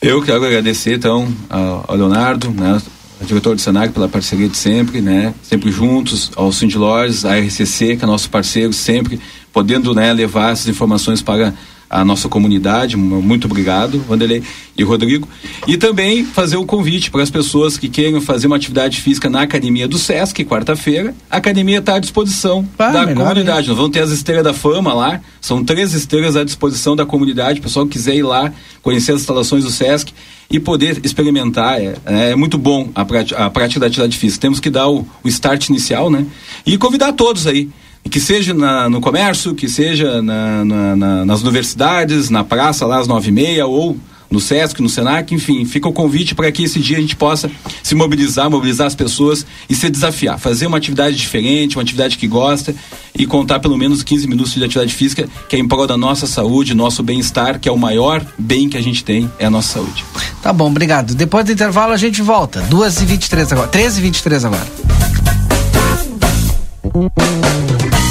Eu quero agradecer, então, ao ao Leonardo, né, ao diretor do Senac, pela parceria de sempre, né, sempre juntos, ao Cindy Lojas, à RCC, que é nosso parceiro, sempre podendo né, levar essas informações para a nossa comunidade. Mu- Muito obrigado, Vanderlei e Rodrigo. E também fazer o convite para as pessoas que queiram fazer uma atividade física na academia do SESC, quarta-feira. A academia está à disposição da melhor, comunidade. Nós vamos ter as esteiras da fama lá. São três esteiras à disposição da comunidade. O pessoal que quiser ir lá, conhecer as instalações do SESC e poder experimentar. É, é muito bom a prática, a prática da atividade física. Temos que dar o, o start inicial, né? E convidar todos aí. Que seja na- no comércio, que seja na- na- na- nas universidades, na praça lá às nove e meia, ou no SESC, no SENAC, enfim, fica o convite para que esse dia a gente possa se mobilizar, mobilizar as pessoas e se desafiar, fazer uma atividade diferente, uma atividade que gosta e contar pelo menos 15 minutos de atividade física, que é em prol da nossa saúde, nosso bem-estar, que é o maior bem que a gente tem, é a nossa saúde. Tá bom, obrigado. Depois do intervalo a gente volta. 2h23 agora. 13h23 agora.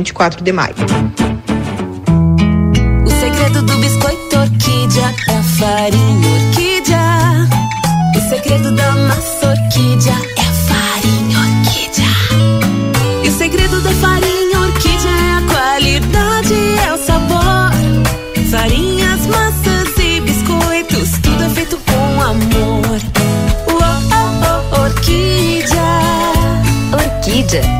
24 de maio. O segredo do biscoito orquídea é a farinha orquídea. O segredo da massa orquídea é a farinha orquídea. E o segredo da farinha orquídea é a qualidade, é o sabor. Farinhas, massas e biscoitos, tudo é feito com amor. Uou, orquídea. Orquídea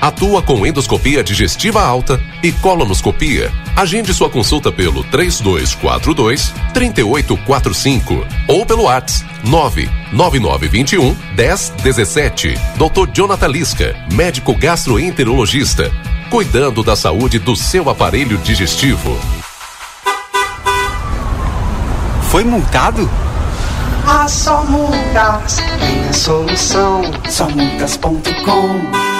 Atua com endoscopia digestiva alta e colonoscopia. Agende sua consulta pelo 3242 3845 ou pelo WhatsApp 99921 1017. Dr. Jonathan Lisca, médico gastroenterologista, cuidando da saúde do seu aparelho digestivo. Foi multado? Ah, só multas tem a solução. Somultas.com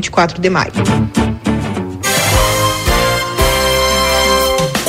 24 de maio.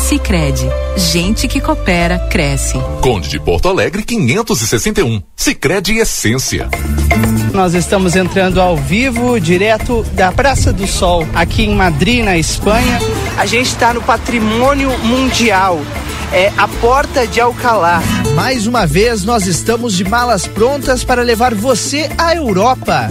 Sicredi, gente que coopera cresce. Conde de Porto Alegre 561. Sicredi Essência. Nós estamos entrando ao vivo, direto da Praça do Sol, aqui em Madrid, na Espanha. A gente está no Patrimônio Mundial. É a Porta de Alcalá. Mais uma vez, nós estamos de malas prontas para levar você à Europa.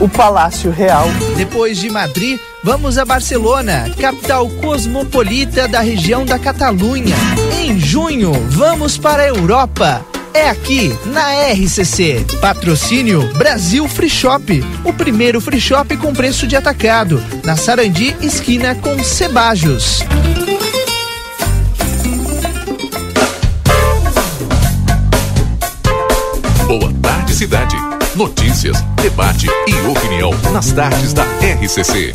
O Palácio Real. Depois de Madrid, vamos a Barcelona, capital cosmopolita da região da Catalunha. Em junho, vamos para a Europa. É aqui, na RCC. Patrocínio Brasil Free Shop. O primeiro free shop com preço de atacado. Na Sarandi, esquina com Cebajos. Boa tarde, cidade. Notícias, debate e opinião nas tardes da RCC.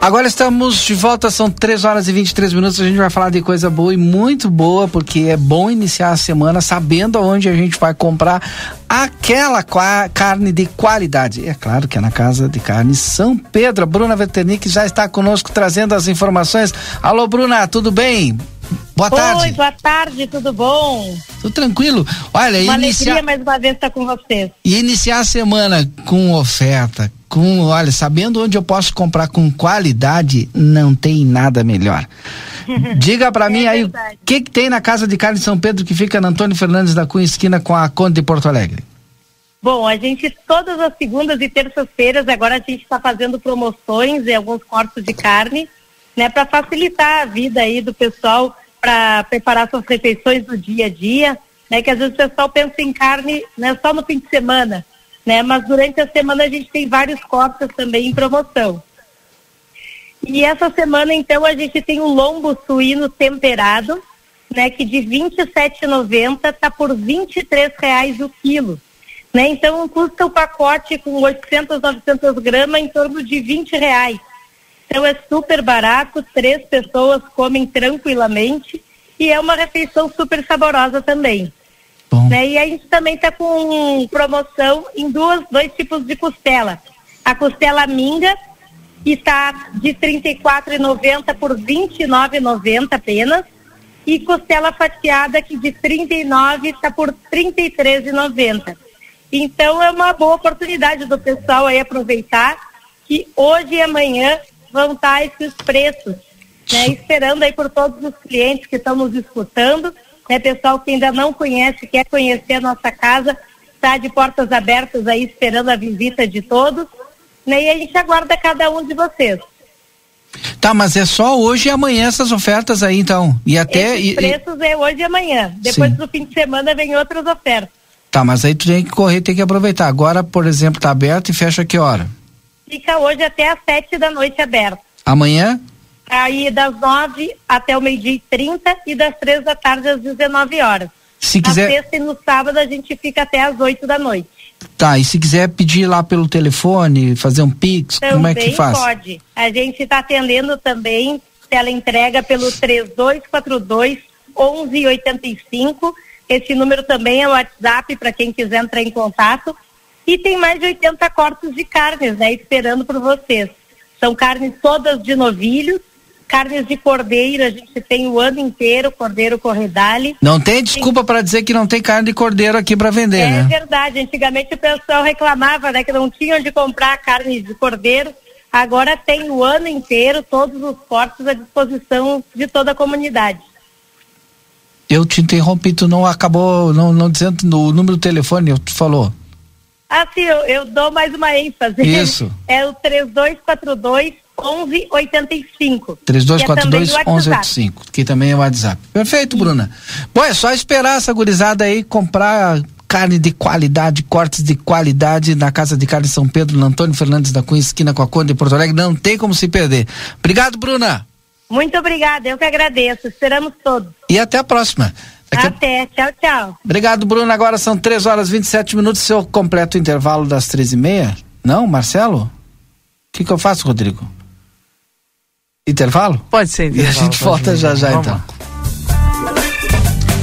Agora estamos de volta, são 3 horas e 23 minutos. A gente vai falar de coisa boa e muito boa, porque é bom iniciar a semana sabendo aonde a gente vai comprar aquela carne de qualidade. É claro que é na Casa de Carne São Pedro. A Bruna Veternic já está conosco trazendo as informações. Alô, Bruna, tudo bem? Boa tarde. Oi, boa tarde, tudo bom? Tudo tranquilo. Olha, uma iniciar... alegria mais uma vez estar com vocês. E iniciar a semana com oferta, com, olha, sabendo onde eu posso comprar com qualidade, não tem nada melhor. Diga para é mim aí, o que, que tem na Casa de Carne São Pedro que fica na Antônio Fernandes da Cunha, esquina com a Conde de Porto Alegre? Bom, a gente, todas as segundas e terças-feiras, agora a gente está fazendo promoções em alguns cortes de carne, né, para facilitar a vida aí do pessoal para preparar suas refeições do dia a dia, né, que às vezes o pessoal pensa em carne né, só no fim de semana né? Mas durante a semana a gente tem vários cortes também em promoção. E essa semana, então, a gente tem o lombo suíno temperado, né? Que de R$ 27,90 está por R$ 23,00 o quilo. Né? Então, custa o pacote com 800, 900 gramas em torno de R$ reais. Então, é super barato, três pessoas comem tranquilamente e é uma refeição super saborosa também. Né? E a gente também está com promoção em duas, dois tipos de costela. A costela minga, que está de R$ 34,90 por R$ 29,90 apenas. E costela fatiada, que de R$ 39 está por R$ 33,90. Então é uma boa oportunidade do pessoal aí aproveitar que hoje e amanhã vão estar esses preços, né? Esperando aí por todos os clientes que estão nos escutando né, pessoal que ainda não conhece, quer conhecer a nossa casa, está de portas abertas aí esperando a visita de todos. Né, e a gente aguarda cada um de vocês. Tá, mas é só hoje e amanhã essas ofertas aí, então. E até. Esses preços e... é hoje e amanhã. Depois Sim. do fim de semana vem outras ofertas. Tá, mas aí tu tem que correr, tem que aproveitar. Agora, por exemplo, tá aberto e fecha que hora? Fica hoje até às sete da noite aberto. Amanhã? aí das nove até o meio-dia e trinta e das três da tarde às 19 horas. Se quiser... Na sexta e no sábado a gente fica até às 8 da noite. Tá, e se quiser pedir lá pelo telefone, fazer um pix, também como é que faz? pode. A gente está atendendo também, ela entrega pelo 3242 1185. Esse número também é o WhatsApp para quem quiser entrar em contato. E tem mais de 80 cortes de carnes, né, esperando por vocês. São carnes todas de novilhos, Carnes de cordeiro, a gente tem o ano inteiro, cordeiro corredale. Não tem desculpa para dizer que não tem carne de cordeiro aqui para vender, é né? É verdade. Antigamente o pessoal reclamava, né, que não tinham de comprar carne de cordeiro. Agora tem o ano inteiro, todos os cortes à disposição de toda a comunidade. Eu te interrompi, tu não acabou não, não dizendo no número do telefone, tu falou. Ah, sim, eu, eu dou mais uma ênfase. Isso. É o 3242 1185. 3242 1185, que também é o WhatsApp. Perfeito, Bruna. Bom, é só esperar essa gurizada aí comprar carne de qualidade, cortes de qualidade na Casa de Carne São Pedro, no Antônio Fernandes da Cunha, esquina com a Conde de Porto Alegre. Não tem como se perder. Obrigado, Bruna. Muito obrigada, eu que agradeço. Esperamos todos. E até a próxima. Daqui Até, tchau, tchau. Obrigado, Bruna. Agora são 3 horas e 27 minutos. Seu completo intervalo das três e meia? Não, Marcelo? O que, que eu faço, Rodrigo? Intervalo? Pode ser intervalo. E a gente volta já já Vamos então. Lá.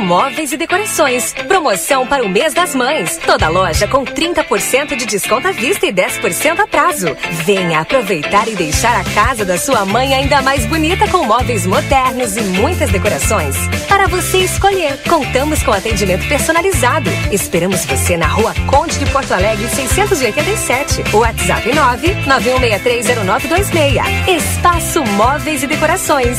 Móveis e Decorações. Promoção para o mês das mães. Toda loja com 30% de desconto à vista e 10% a prazo. Venha aproveitar e deixar a casa da sua mãe ainda mais bonita com móveis modernos e muitas decorações. Para você escolher, contamos com atendimento personalizado. Esperamos você na Rua Conde de Porto Alegre 687. WhatsApp 991630926. Espaço Móveis e Decorações.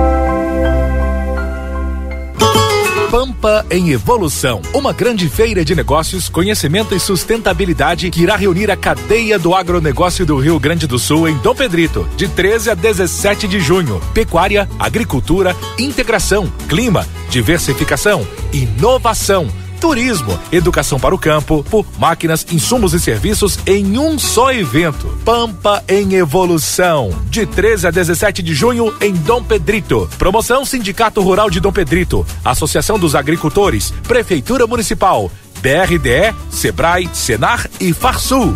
Pampa em Evolução, uma grande feira de negócios, conhecimento e sustentabilidade que irá reunir a cadeia do agronegócio do Rio Grande do Sul em Dom Pedrito, de 13 a 17 de junho. Pecuária, agricultura, integração, clima, diversificação, inovação turismo, educação para o campo, por máquinas, insumos e serviços em um só evento. Pampa em Evolução, de 13 a 17 de junho em Dom Pedrito. Promoção Sindicato Rural de Dom Pedrito, Associação dos Agricultores, Prefeitura Municipal, BRDE, Sebrae, Senar e Farsul.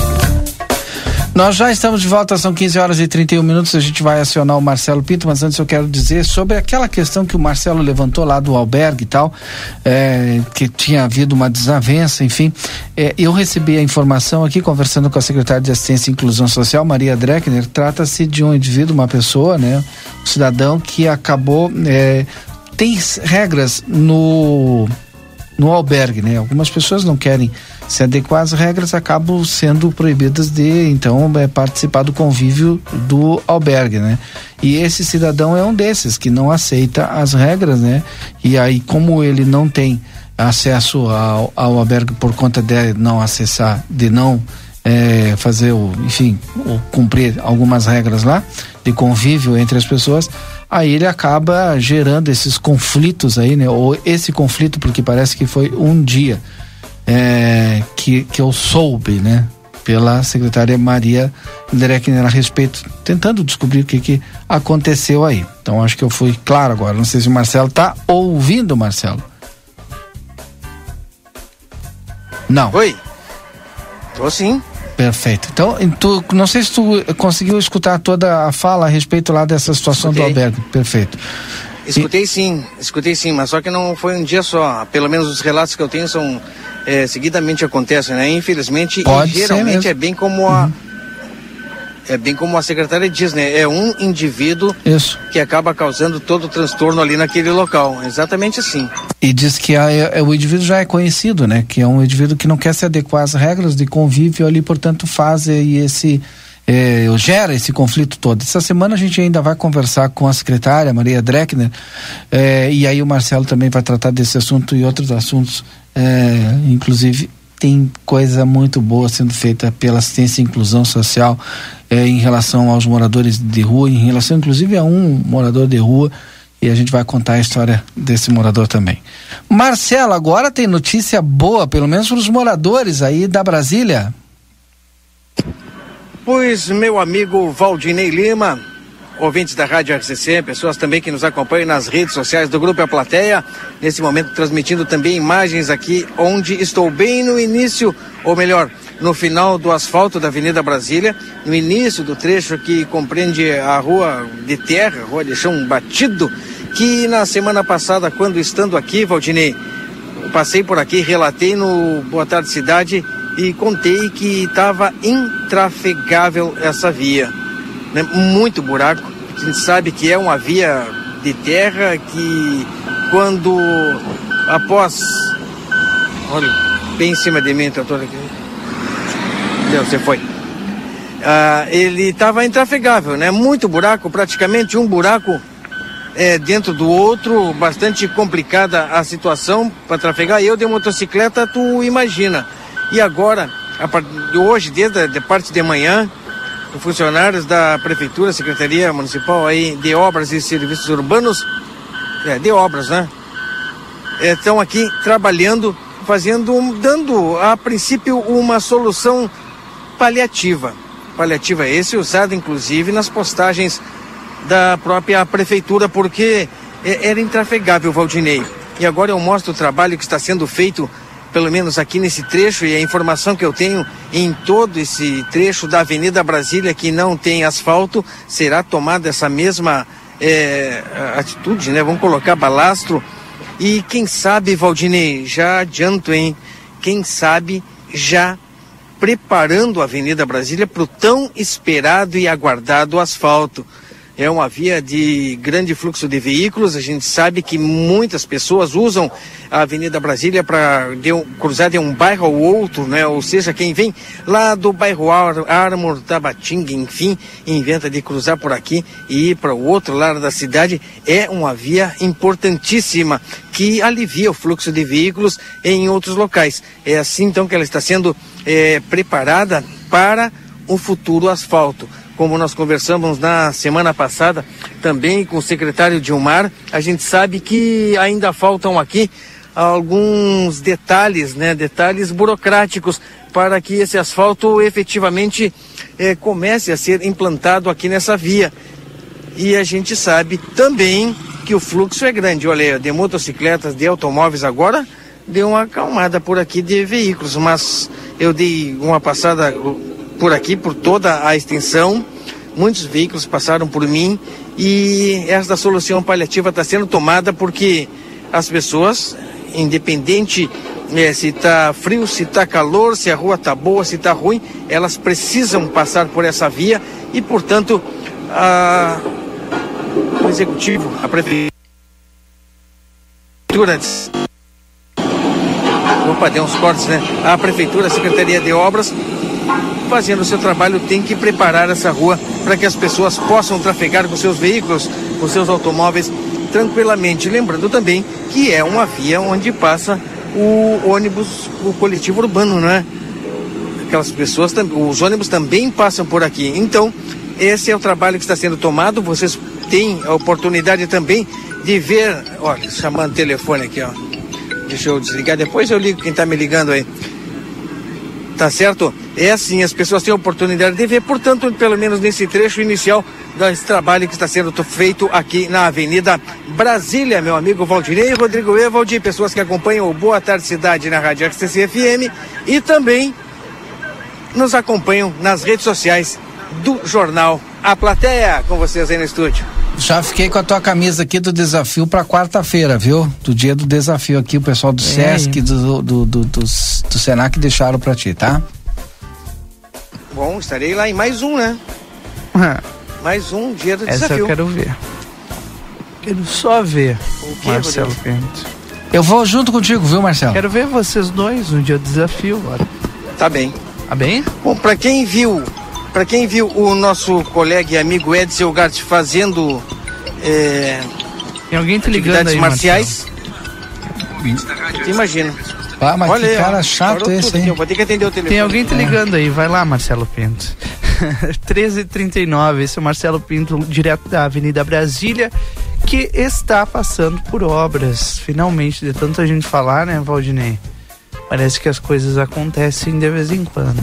Nós já estamos de volta, são 15 horas e 31 minutos. A gente vai acionar o Marcelo Pinto, mas antes eu quero dizer sobre aquela questão que o Marcelo levantou lá do albergue e tal, é, que tinha havido uma desavença, enfim. É, eu recebi a informação aqui, conversando com a secretária de Assistência e Inclusão Social, Maria Dreckner. Trata-se de um indivíduo, uma pessoa, né, um cidadão que acabou. É, tem regras no no albergue, né? Algumas pessoas não querem se adequar às regras, acabam sendo proibidas de, então, é, participar do convívio do albergue, né? E esse cidadão é um desses que não aceita as regras, né? E aí, como ele não tem acesso ao, ao albergue por conta de não acessar, de não é, fazer o, enfim, o, cumprir algumas regras lá de convívio entre as pessoas, aí ele acaba gerando esses conflitos aí, né? Ou esse conflito, porque parece que foi um dia é, que, que eu soube, né? Pela secretária Maria Dreckner a respeito, tentando descobrir o que, que aconteceu aí. Então acho que eu fui claro agora. Não sei se o Marcelo tá ouvindo, Marcelo. Não. Oi. Tô sim. Perfeito. Então, tu, não sei se tu conseguiu escutar toda a fala a respeito lá dessa situação Escutei. do albergue. Perfeito. Escutei sim, escutei sim, mas só que não foi um dia só. Pelo menos os relatos que eu tenho são é, seguidamente acontecem, né? Infelizmente, Pode e geralmente é bem como a é bem como a secretária diz, né? É um indivíduo Isso. que acaba causando todo o transtorno ali naquele local. Exatamente assim. E diz que a- é- o indivíduo já é conhecido, né? Que é um indivíduo que não quer se adequar às regras de convívio ali, portanto, faz aí esse. eh, gera esse conflito todo. Essa semana a gente ainda vai conversar com a secretária, Maria Dreckner, eh, e aí o Marcelo também vai tratar desse assunto e outros assuntos, eh, inclusive tem coisa muito boa sendo feita pela assistência e inclusão social eh, em relação aos moradores de rua, em relação inclusive a um morador de rua, e a gente vai contar a história desse morador também. Marcelo, agora tem notícia boa, pelo menos para os moradores aí da Brasília. Pois, meu amigo Valdinei Lima, ouvintes da Rádio RCC, pessoas também que nos acompanham nas redes sociais do Grupo A Plateia. Nesse momento, transmitindo também imagens aqui onde estou bem no início, ou melhor, no final do asfalto da Avenida Brasília, no início do trecho que compreende a rua de terra, rua de chão batido, que na semana passada, quando estando aqui, Valdinei, passei por aqui, relatei no Boa Tarde Cidade e contei que estava intrafegável essa via. Né? Muito buraco. A gente sabe que é uma via de terra que quando após. Olha, bem em cima de mim, trator aqui. Deus, você foi. Ah, ele estava intrafegável, né? Muito buraco, praticamente um buraco é, dentro do outro, bastante complicada a situação para trafegar. Eu de motocicleta, tu imagina. E agora, a hoje, desde a parte de manhã, funcionários da Prefeitura, Secretaria Municipal aí de Obras e Serviços Urbanos, é, de obras, né? Estão aqui trabalhando, fazendo, dando a princípio uma solução paliativa. Paliativa esse usado inclusive nas postagens da própria prefeitura, porque é, era intrafegável, Valdinei. E agora eu mostro o trabalho que está sendo feito, pelo menos aqui nesse trecho, e a informação que eu tenho em todo esse trecho da Avenida Brasília que não tem asfalto, será tomada essa mesma é, atitude, né? Vamos colocar balastro. E quem sabe, Valdinei, já adianto, hein? Quem sabe já preparando a Avenida Brasília para o tão esperado e aguardado asfalto é uma via de grande fluxo de veículos. A gente sabe que muitas pessoas usam a Avenida Brasília para cruzar de um bairro ao outro, né? Ou seja, quem vem lá do bairro Ar Armor, Tabatinga, enfim, inventa de cruzar por aqui e ir para o outro lado da cidade. É uma via importantíssima que alivia o fluxo de veículos em outros locais. É assim então que ela está sendo é, preparada para o futuro asfalto como nós conversamos na semana passada também com o secretário Dilmar, a gente sabe que ainda faltam aqui alguns detalhes, né, detalhes burocráticos para que esse asfalto efetivamente eh, comece a ser implantado aqui nessa via. E a gente sabe também que o fluxo é grande. Olha, de motocicletas, de automóveis agora deu uma acalmada por aqui de veículos, mas eu dei uma passada por aqui, por toda a extensão. Muitos veículos passaram por mim e essa solução paliativa está sendo tomada porque as pessoas, independente é, se está frio, se está calor, se a rua está boa, se está ruim, elas precisam passar por essa via e, portanto, a... o executivo, a prefeitura. Opa, deu uns cortes, né? A prefeitura, a Secretaria de Obras fazendo o seu trabalho, tem que preparar essa rua para que as pessoas possam trafegar com seus veículos, com seus automóveis tranquilamente. Lembrando também que é uma via onde passa o ônibus, o coletivo urbano, não é? Aquelas pessoas, os ônibus também passam por aqui. Então, esse é o trabalho que está sendo tomado. Vocês têm a oportunidade também de ver. Olha, chamando o telefone aqui, ó. Deixa eu desligar, depois eu ligo quem está me ligando aí tá certo? É assim, as pessoas têm a oportunidade de ver, portanto, pelo menos nesse trecho inicial desse trabalho que está sendo feito aqui na Avenida Brasília, meu amigo Valdirei, Rodrigo Evaldi, pessoas que acompanham o Boa Tarde Cidade na Rádio XTC FM e também nos acompanham nas redes sociais do jornal A Plateia, com vocês aí no estúdio. Já fiquei com a tua camisa aqui do desafio para quarta-feira, viu? Do dia do desafio aqui, o pessoal do é Sesc, do, do, do, do, do Senac deixaram para ti, tá? Bom, estarei lá em mais um, né? mais um dia do Essa desafio. eu quero ver. Quero só ver o que, Marcelo Pinto. Eu vou junto contigo, viu, Marcelo? Quero ver vocês dois no dia do desafio agora. Tá bem. Tá bem? Bom, para quem viu para quem viu o nosso colega e amigo Edson Gart fazendo é, Tem alguém te ligando aí, marciais, imagina. Ah, mas Olha que aí, cara chato esse, hein? Vou ter que atender o telefone. Tem alguém te ligando aí, vai lá, Marcelo Pinto. 13h39, esse é o Marcelo Pinto, direto da Avenida Brasília, que está passando por obras. Finalmente, de tanta gente falar, né, Valdinei? Parece que as coisas acontecem de vez em quando.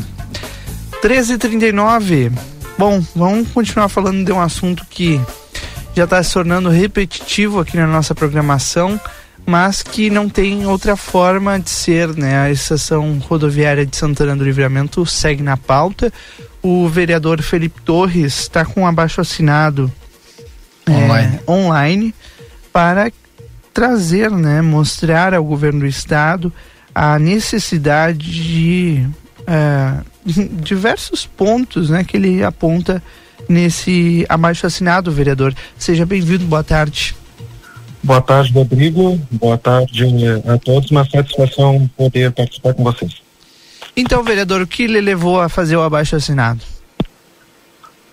13h39. Bom, vamos continuar falando de um assunto que já está se tornando repetitivo aqui na nossa programação, mas que não tem outra forma de ser, né? A estação rodoviária de Santana do Livramento segue na pauta. O vereador Felipe Torres está com um abaixo assinado Online. é, online para trazer, né, mostrar ao governo do estado a necessidade de é, diversos pontos, né, que ele aponta nesse abaixo assinado, vereador. Seja bem-vindo, boa tarde. Boa tarde, Rodrigo. Boa tarde eh, a todos. Uma satisfação poder participar com vocês. Então, vereador, o que lhe levou a fazer o abaixo assinado?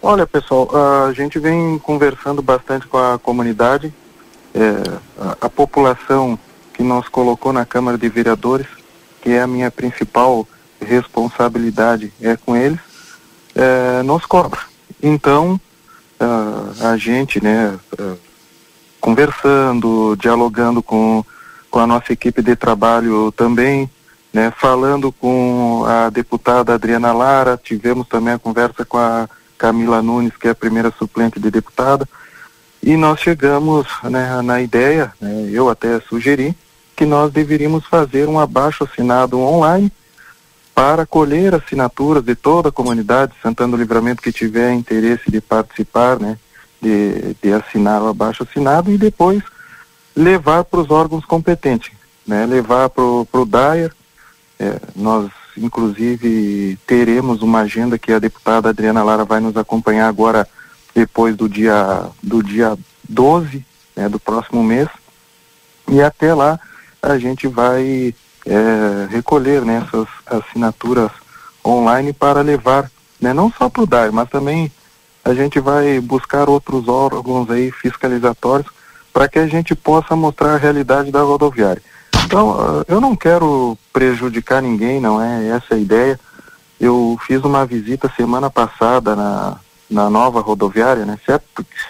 Olha, pessoal, a gente vem conversando bastante com a comunidade, eh, a, a população que nos colocou na Câmara de Vereadores, que é a minha principal responsabilidade é com eles, eh, nos cobra. Então, a gente, né, ah, conversando, dialogando com, com a nossa equipe de trabalho também, né, falando com a deputada Adriana Lara, tivemos também a conversa com a Camila Nunes, que é a primeira suplente de deputada, e nós chegamos né, na ideia, né, eu até sugeri, que nós deveríamos fazer um abaixo assinado online para colher assinaturas de toda a comunidade de Santana do Livramento que tiver interesse de participar, né, de, de assinar o abaixo assinado e depois levar para os órgãos competentes, né, levar para o DAIR, é, nós inclusive teremos uma agenda que a deputada Adriana Lara vai nos acompanhar agora depois do dia do dia 12 né, do próximo mês. E até lá a gente vai é, recolher né, essas assinaturas online para levar né, não só para o DAI, mas também a gente vai buscar outros órgãos aí fiscalizatórios para que a gente possa mostrar a realidade da rodoviária. Então, ah, eu não quero prejudicar ninguém, não é essa a ideia. Eu fiz uma visita semana passada na, na nova rodoviária, né? Se é,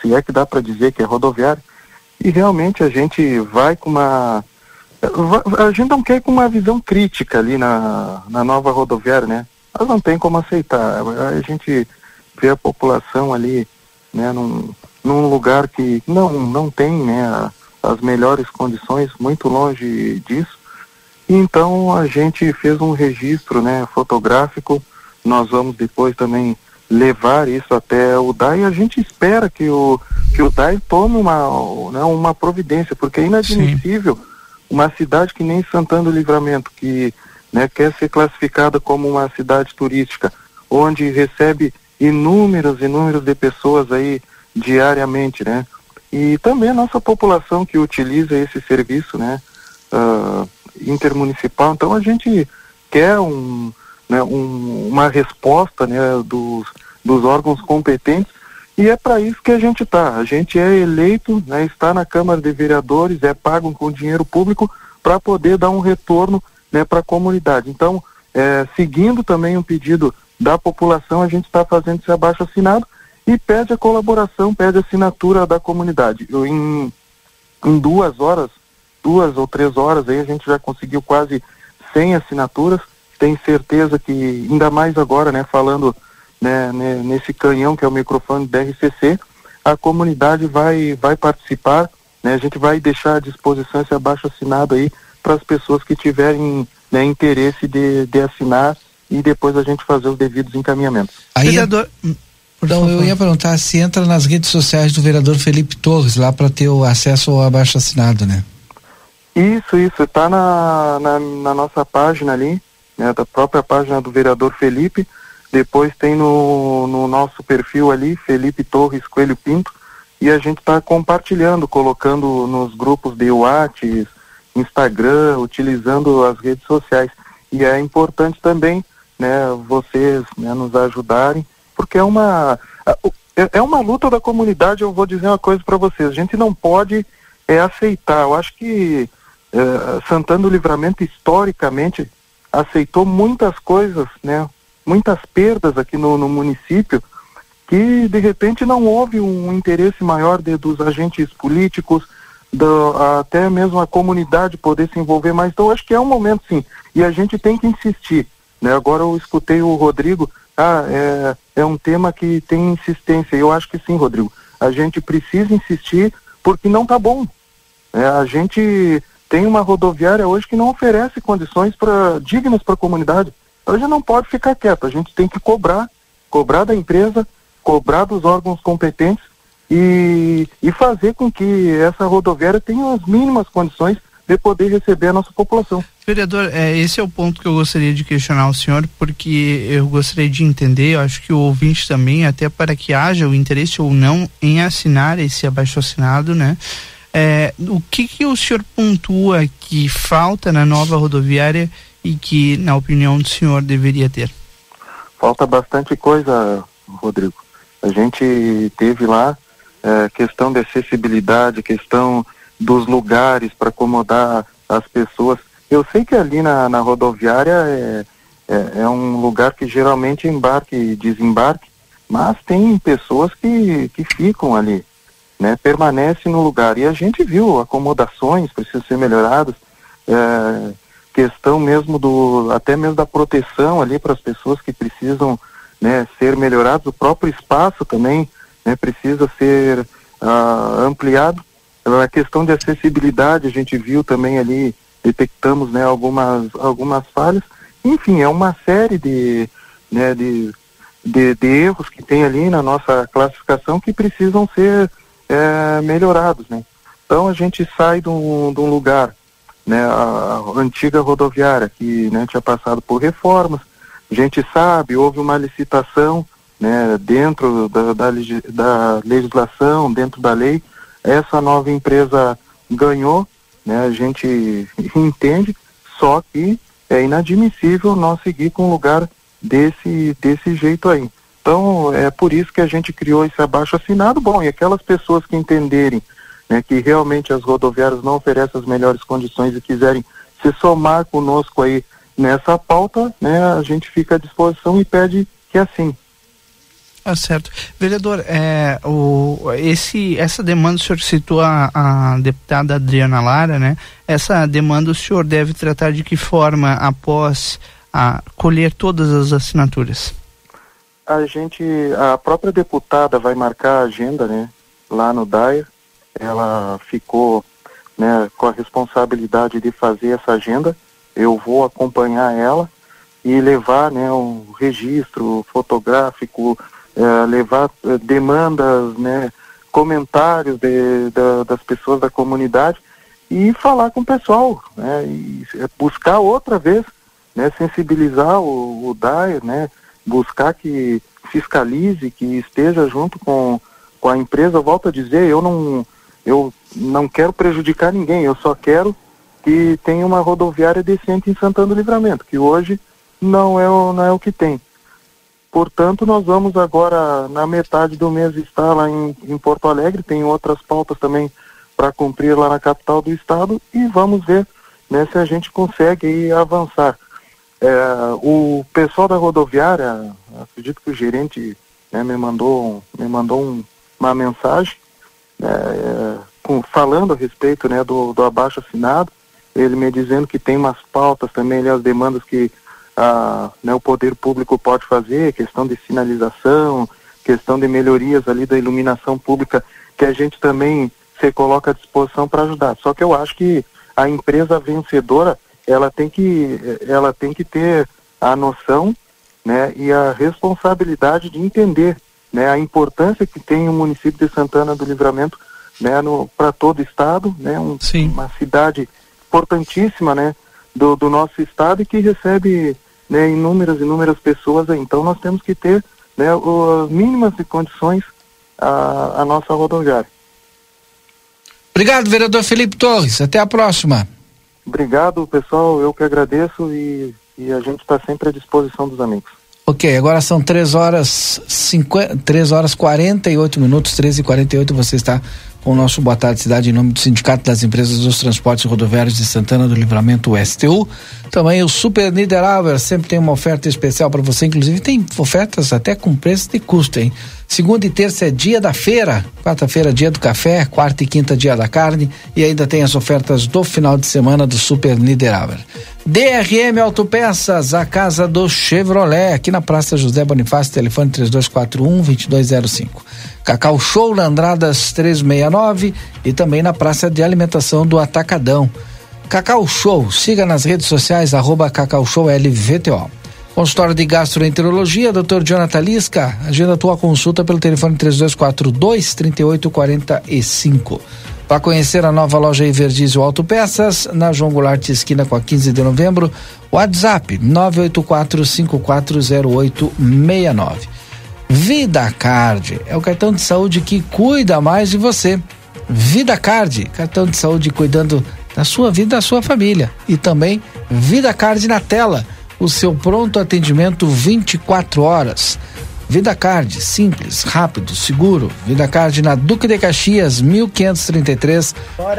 se é que dá para dizer que é rodoviária. E realmente a gente vai com uma. A gente não quer ir com uma visão crítica ali na, na nova rodoviária, né? Mas não tem como aceitar. A gente vê a população ali, né, num, num lugar que não, não tem, né, a- as melhores condições, muito longe disso. Então a gente fez um registro né, fotográfico, nós vamos depois também levar isso até o DAI e a gente espera que o, que o DAI tome uma, né, uma providência, porque é inadmissível uma cidade que nem Santana do Livramento, que né, quer ser classificada como uma cidade turística, onde recebe inúmeros, inúmeros de pessoas aí diariamente, né? E também a nossa população que utiliza esse serviço, né? ah, intermunicipal. Então a gente quer um, né, um- uma resposta né, dos, dos órgãos competentes e é para isso que a gente está. A gente é eleito, né, está na Câmara de Vereadores, é pago com dinheiro público para poder dar um retorno né, para a comunidade. Então, é, seguindo também um pedido da população, a gente está fazendo esse abaixo assinado e pede a colaboração, pede a assinatura da comunidade. Eu, em, em duas horas, duas ou três horas aí a gente já conseguiu quase 100 assinaturas. Tenho certeza que, ainda mais agora, né, falando né, ne- nesse canhão que é o microfone da RCC, a comunidade vai, vai participar, né, a gente vai deixar à disposição esse abaixo assinado aí para as pessoas que tiverem né, interesse de, de assinar e depois a gente fazer os devidos encaminhamentos. Aí, Vereador. Então, eu ia perguntar se entra nas redes sociais do vereador Felipe Torres lá para ter o acesso ao abaixo assinado, né? Isso, isso, está na, na, na nossa página ali, né, da própria página do vereador Felipe. Depois tem no, no nosso perfil ali, Felipe Torres Coelho Pinto, e a gente está compartilhando, colocando nos grupos de WhatsApp, Instagram, utilizando as redes sociais. E é importante também, né, vocês né, nos ajudarem, porque é uma é é uma luta da comunidade. Eu vou dizer uma coisa para vocês: a gente não pode é aceitar. Eu acho que eh, Santana do Livramento historicamente aceitou muitas coisas, né? Muitas perdas aqui no, no município que de repente não houve um interesse maior de, dos agentes políticos, do, até mesmo a comunidade poder se envolver mais. Então acho que é um momento sim, e a gente tem que insistir. Né? Agora eu escutei o Rodrigo ah, é, é um tema que tem insistência. Eu acho que sim, Rodrigo. A gente precisa insistir porque não está bom. É, a gente tem uma rodoviária hoje que não oferece condições pra, dignas para a comunidade. A gente não pode ficar quieto, a gente tem que cobrar, cobrar da empresa, cobrar dos órgãos competentes e, e fazer com que essa rodoviária tenha as mínimas condições de poder receber a nossa população. Vereador, é, esse é o ponto que eu gostaria de questionar o senhor, porque eu gostaria de entender, eu acho que o ouvinte também, até para que haja o interesse ou não em assinar esse abaixo assinado, né? É, o que, que o senhor pontua que falta na nova rodoviária e que, na opinião do senhor, deveria ter? Falta bastante coisa, Rodrigo. A gente teve lá é, questão de acessibilidade, questão dos lugares para acomodar as pessoas. Eu sei que ali na, na rodoviária é, é, é, um lugar que geralmente embarque e desembarque, mas tem pessoas que, que ficam ali, né? Permanecem no lugar. E a gente viu acomodações precisam ser melhoradas, é, questão mesmo do, até mesmo da proteção ali para as pessoas que precisam né, ser melhorados, o próprio espaço também né, precisa ser uh, ampliado. A questão de acessibilidade, a gente viu também ali, detectamos né, algumas, algumas falhas. Enfim, é uma série de, né, de, de, de erros que tem ali na nossa classificação que precisam ser é, melhorados. Né? Então a gente sai de um, de um lugar, né, a, antiga rodoviária, que né, tinha passado por reformas, a gente sabe, houve uma licitação né, dentro da, da, da, legislação, dentro da lei, essa nova empresa ganhou, né, a gente entende, só que é inadmissível nós seguir com um lugar desse, desse jeito aí. Então, é por isso que a gente criou esse abaixo assinado. Bom, e aquelas pessoas que entenderem né, que realmente as rodoviárias não oferecem as melhores condições e quiserem se somar conosco aí nessa pauta, né, a gente fica à disposição e pede que assim. Ah, certo. Vereador, é, o, esse, essa demanda, o senhor citou a, a, deputada Adriana Lara, né? Essa demanda o senhor deve tratar de que forma após a, colher todas as assinaturas? A gente, a própria deputada vai marcar a agenda, né? Lá no DAIR, ela ficou né, com a responsabilidade de fazer essa agenda. Eu vou acompanhar ela e levar né, um registro fotográfico, é, levar é, demandas, né, comentários de, de, das pessoas da comunidade e falar com o pessoal, né, e buscar outra vez, né, sensibilizar o, o DAE, né, buscar que fiscalize, que esteja junto com, com a empresa. Volto a dizer, eu não, eu não quero prejudicar ninguém, eu só quero que tenha uma rodoviária decente em Santana do Livramento, que hoje não é, o, não é o que tem. Portanto, nós vamos agora, na metade do mês, estar lá em, em Porto Alegre, tem outras pautas também para cumprir lá na capital do estado e vamos ver né, se a gente consegue avançar. É, o pessoal da rodoviária, acredito que o gerente né, me mandou, me mandou um, uma mensagem é, com, falando a respeito né, do, do abaixo assinado, ele me dizendo que tem umas pautas também, ali, as demandas que a, né, o poder público pode fazer, questão de sinalização, questão de melhorias ali da iluminação pública, que a gente também se coloca à disposição para ajudar. Só que eu acho que a empresa vencedora, ela tem que, ela tem que ter a noção né, e a responsabilidade de entender né, a importância que tem o município de Santana do Livramento né, para todo o estado, né, um, uma cidade importantíssima né, do, do nosso estado e que recebe né, inúmeras, inúmeras pessoas. Então nós temos que ter né, as mínimas de condições a, a nossa rodoviária. Obrigado, vereador Felipe Torres. Até a próxima. Obrigado, pessoal. Eu que agradeço e, e a gente está sempre à disposição dos amigos. Ok, agora são 3 horas 50, 3 horas 48 minutos, 13 e 48 você está com o nosso Boa Tarde Cidade em nome do Sindicato das Empresas dos Transportes Rodoviários de Santana do Livramento STU. Também o Super Niederauer sempre tem uma oferta especial para você, inclusive tem ofertas até com preço de custo, hein? Segunda e terça é dia da feira, quarta-feira dia do café, quarta e quinta dia da carne e ainda tem as ofertas do final de semana do Super Niederauer. DRM Autopeças, a casa do Chevrolet, aqui na Praça José Bonifácio, telefone 3241 2205. Cacau Show na Andradas 369 e também na Praça de Alimentação do Atacadão. Cacau Show, siga nas redes sociais, arroba Cacau Show LVTO. Consultório de Gastroenterologia, Dr. Jonathan Lisca. Agenda tua consulta pelo telefone 3242 3845. Para conhecer a nova loja Everdizio Autopeças, na João Goulart, esquina com a 15 de novembro, WhatsApp 984-540869. Vida Card é o cartão de saúde que cuida mais de você. Vida Card, cartão de saúde cuidando da sua vida e da sua família. E também Vida Card na tela, o seu pronto atendimento 24 horas. Vida Card, simples, rápido, seguro. Vida Card na Duque de Caxias, 1533.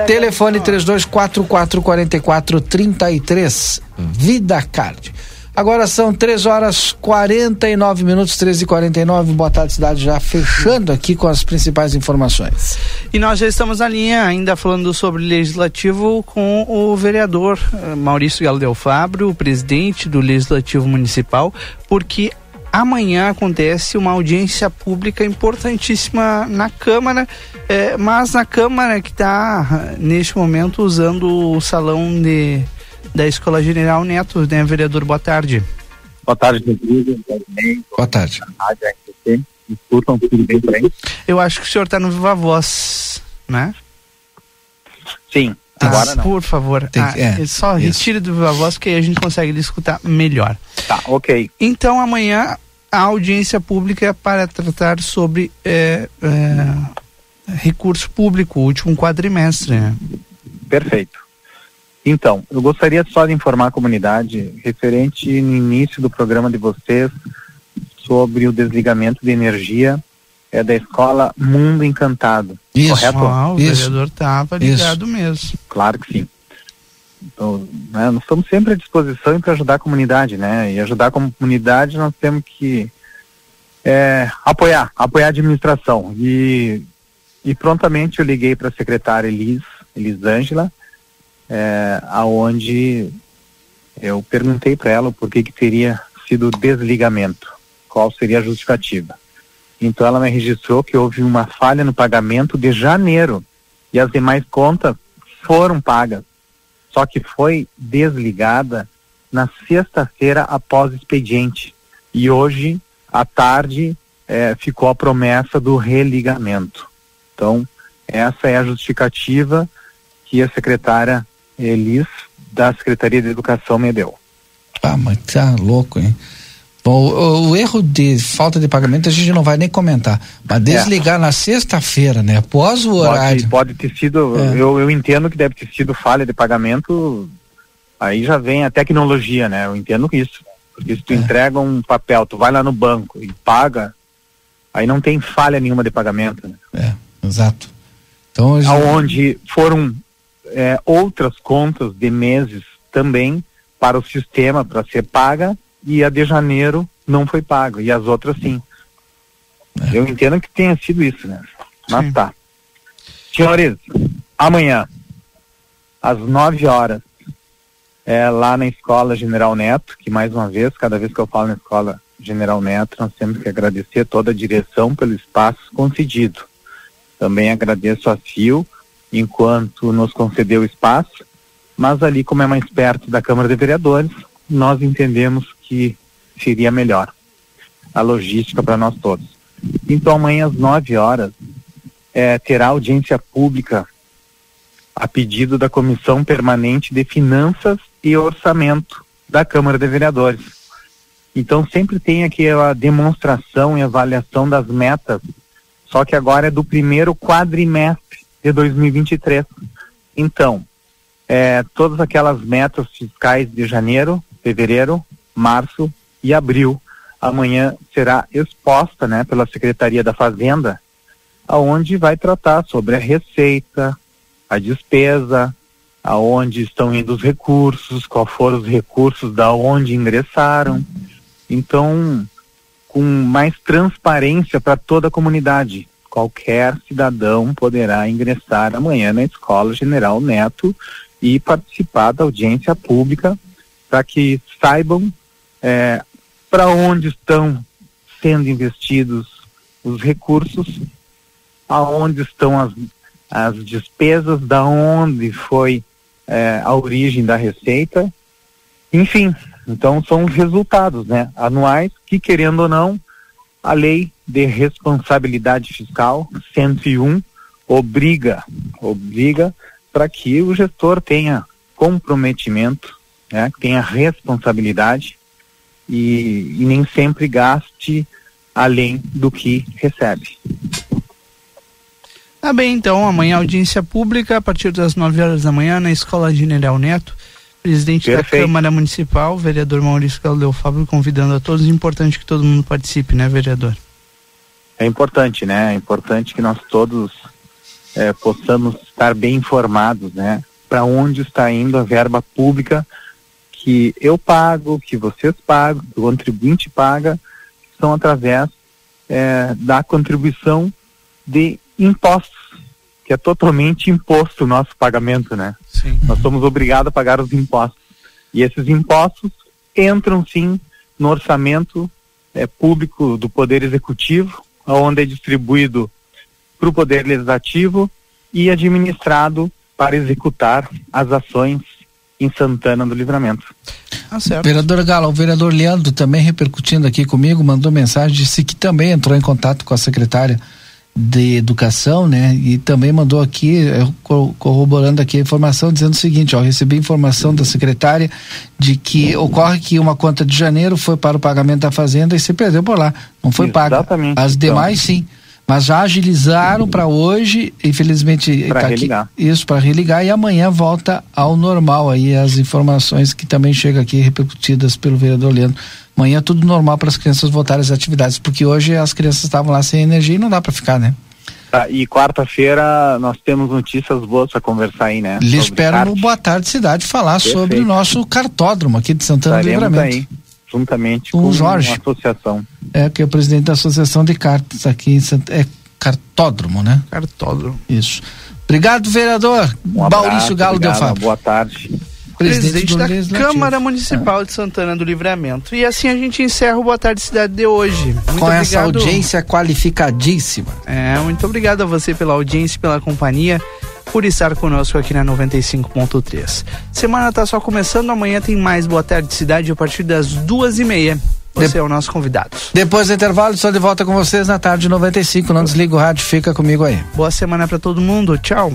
Telefone 3244 4433. Vida Card. Agora são 3 horas 49 minutos, 13 e 49 Boa tarde, cidade. Já fechando aqui com as principais informações. E nós já estamos na linha, ainda falando sobre legislativo, com o vereador eh, Maurício Galo Del Fabro, o presidente do Legislativo Municipal, porque amanhã acontece uma audiência pública importantíssima na Câmara, eh, mas na Câmara que está neste momento usando o salão de da Escola General Neto, né, vereador? Boa tarde. Boa tarde, Rodrigo. Boa tarde. Escutam tudo bem por aí? Eu acho que o senhor está no Viva Voz, né? Sim. Ah, Agora não. por favor, Tem ah, que- é, só isso. retire do Viva Voz que aí a gente consegue lhe escutar melhor. Tá, ok. Então amanhã a audiência pública é para tratar sobre é, é, recurso público, último quadrimestre, né? Perfeito. Então, eu gostaria só de informar a comunidade referente no início do programa de vocês sobre o desligamento de energia é da escola Mundo Encantado. Correto? Ah, o vereador estava ligado mesmo. Claro que sim. Então, né, nós estamos sempre à disposição para ajudar a comunidade, né? E ajudar a comunidade nós temos que é, apoiar, apoiar a administração. E, e prontamente eu liguei para a secretária Elis, Elisângela, é, aonde eu perguntei para ela por que que teria sido desligamento, qual seria a justificativa. Então ela me registrou que houve uma falha no pagamento de janeiro e as demais contas foram pagas, só que foi desligada na sexta-feira após o expediente e hoje à tarde eh, ficou a promessa do religamento. Então essa é a justificativa que a secretária Elis da Secretaria de Educação me deu. Ah, mas tá louco, hein? Bom, o, o erro de falta de pagamento a gente não vai nem comentar. Mas desligar na sexta-feira, né? Após o horário. Pode, pode ter sido, É. eu, eu entendo que deve ter sido falha de pagamento, aí já vem a tecnologia, né? Eu entendo isso. Porque se tu É. entrega um papel, tu vai lá no banco e paga, aí não tem falha nenhuma de pagamento, né? Exato. Então, já- Aonde foram é, outras contas de meses também para o sistema para ser paga e a de janeiro não foi paga e as outras sim. É. Eu entendo que tenha sido isso, né? Mas tá. Senhores, amanhã, às 9 horas, é, lá na Escola General Neto, que mais uma vez, cada vez que eu falo na Escola General Neto, nós temos que agradecer toda a direção pelo espaço concedido. Também agradeço a FIO, enquanto nos concedeu espaço, mas ali, como é mais perto da Câmara de Vereadores, nós entendemos que seria melhor a logística para nós todos. Então, amanhã às 9 horas, eh, terá audiência pública a pedido da Comissão Permanente de Finanças e Orçamento da Câmara de Vereadores. Então, sempre tem aqui a demonstração e avaliação das metas, só que agora é do primeiro quadrimestre de 2023. Então, é, todas aquelas metas fiscais de janeiro, fevereiro, março e abril, amanhã será exposta né, pela Secretaria da Fazenda aonde vai tratar sobre a receita, a despesa, aonde estão indo os recursos, qual foram os recursos da onde ingressaram. Então, com mais transparência para toda a comunidade. Qualquer cidadão poderá ingressar amanhã na Escola General Neto e participar da audiência pública para que saibam é, para onde estão sendo investidos os recursos, aonde estão as, as despesas, da onde foi é, a origem da receita, enfim, então são os resultados, né, anuais que querendo ou não, a lei de responsabilidade fiscal 101 obriga, obriga para que o gestor tenha comprometimento, né, tenha responsabilidade e, e nem sempre gaste além do que recebe. Tá bem, então, amanhã audiência pública a partir das 9 horas da manhã na Escola General Neto. Presidente Perfeito. da Câmara Municipal, vereador Maurício Galdeu Fábio, convidando a todos. Importante que todo mundo participe, né, vereador? É importante, né? É importante que nós todos eh, possamos estar bem informados, né? Para onde está indo a verba pública que eu pago, que vocês pagam, que o contribuinte paga, são através eh, da contribuição de impostos, que é totalmente imposto o nosso pagamento, né? Sim. Nós somos obrigados a pagar os impostos. E esses impostos entram sim no orçamento eh, público do Poder Executivo, onde é distribuído para o Poder Legislativo e administrado para executar as ações em Santana do Livramento. Tá certo. Vereador Galo, o vereador Leandro também repercutindo aqui comigo, mandou mensagem, disse que também entrou em contato com a secretária de Educação, né? E também mandou aqui, co- corroborando aqui a informação, dizendo o seguinte, ó, recebi informação da secretária de que ocorre que uma conta de janeiro foi para o pagamento da fazenda e se perdeu por lá, não foi paga. Exatamente. As Então- demais sim. Mas já agilizaram para hoje, infelizmente Pra tá aqui- isso para religar e amanhã volta ao normal aí as informações que também chegam aqui repercutidas pelo vereador Leandro. Amanhã tudo normal para as crianças voltarem às atividades, porque hoje as crianças estavam lá sem energia e não dá para ficar, né? Tá, e quarta-feira nós temos notícias boas para conversar aí, né? Lhe espero no Boa Tarde Cidade falar Perfeito. sobre o nosso cartódromo aqui de Santana do Livramento. aí, juntamente Com com, o Jorge. a associação. É, que é o presidente da Associação de Cartas aqui em Santa, é cartódromo, né? Cartódromo. Isso. Obrigado, vereador. Um abraço, Maurício Galo obrigado, Fábio. Boa tarde. Presidente, do da Legislativo. Câmara Municipal de Santana do Livramento. E assim a gente encerra o Boa Tarde Cidade de hoje. Muito Com essa obrigado. audiência qualificadíssima. É, muito obrigado a você pela audiência, pela companhia, por estar conosco aqui na 95.3. Semana tá só começando, amanhã tem mais Boa Tarde Cidade a partir das duas e meia. Você é o nosso convidado. Depois do intervalo, estou de volta com vocês na tarde 95. Não desliga o rádio, fica comigo aí. Boa semana para todo mundo. Tchau.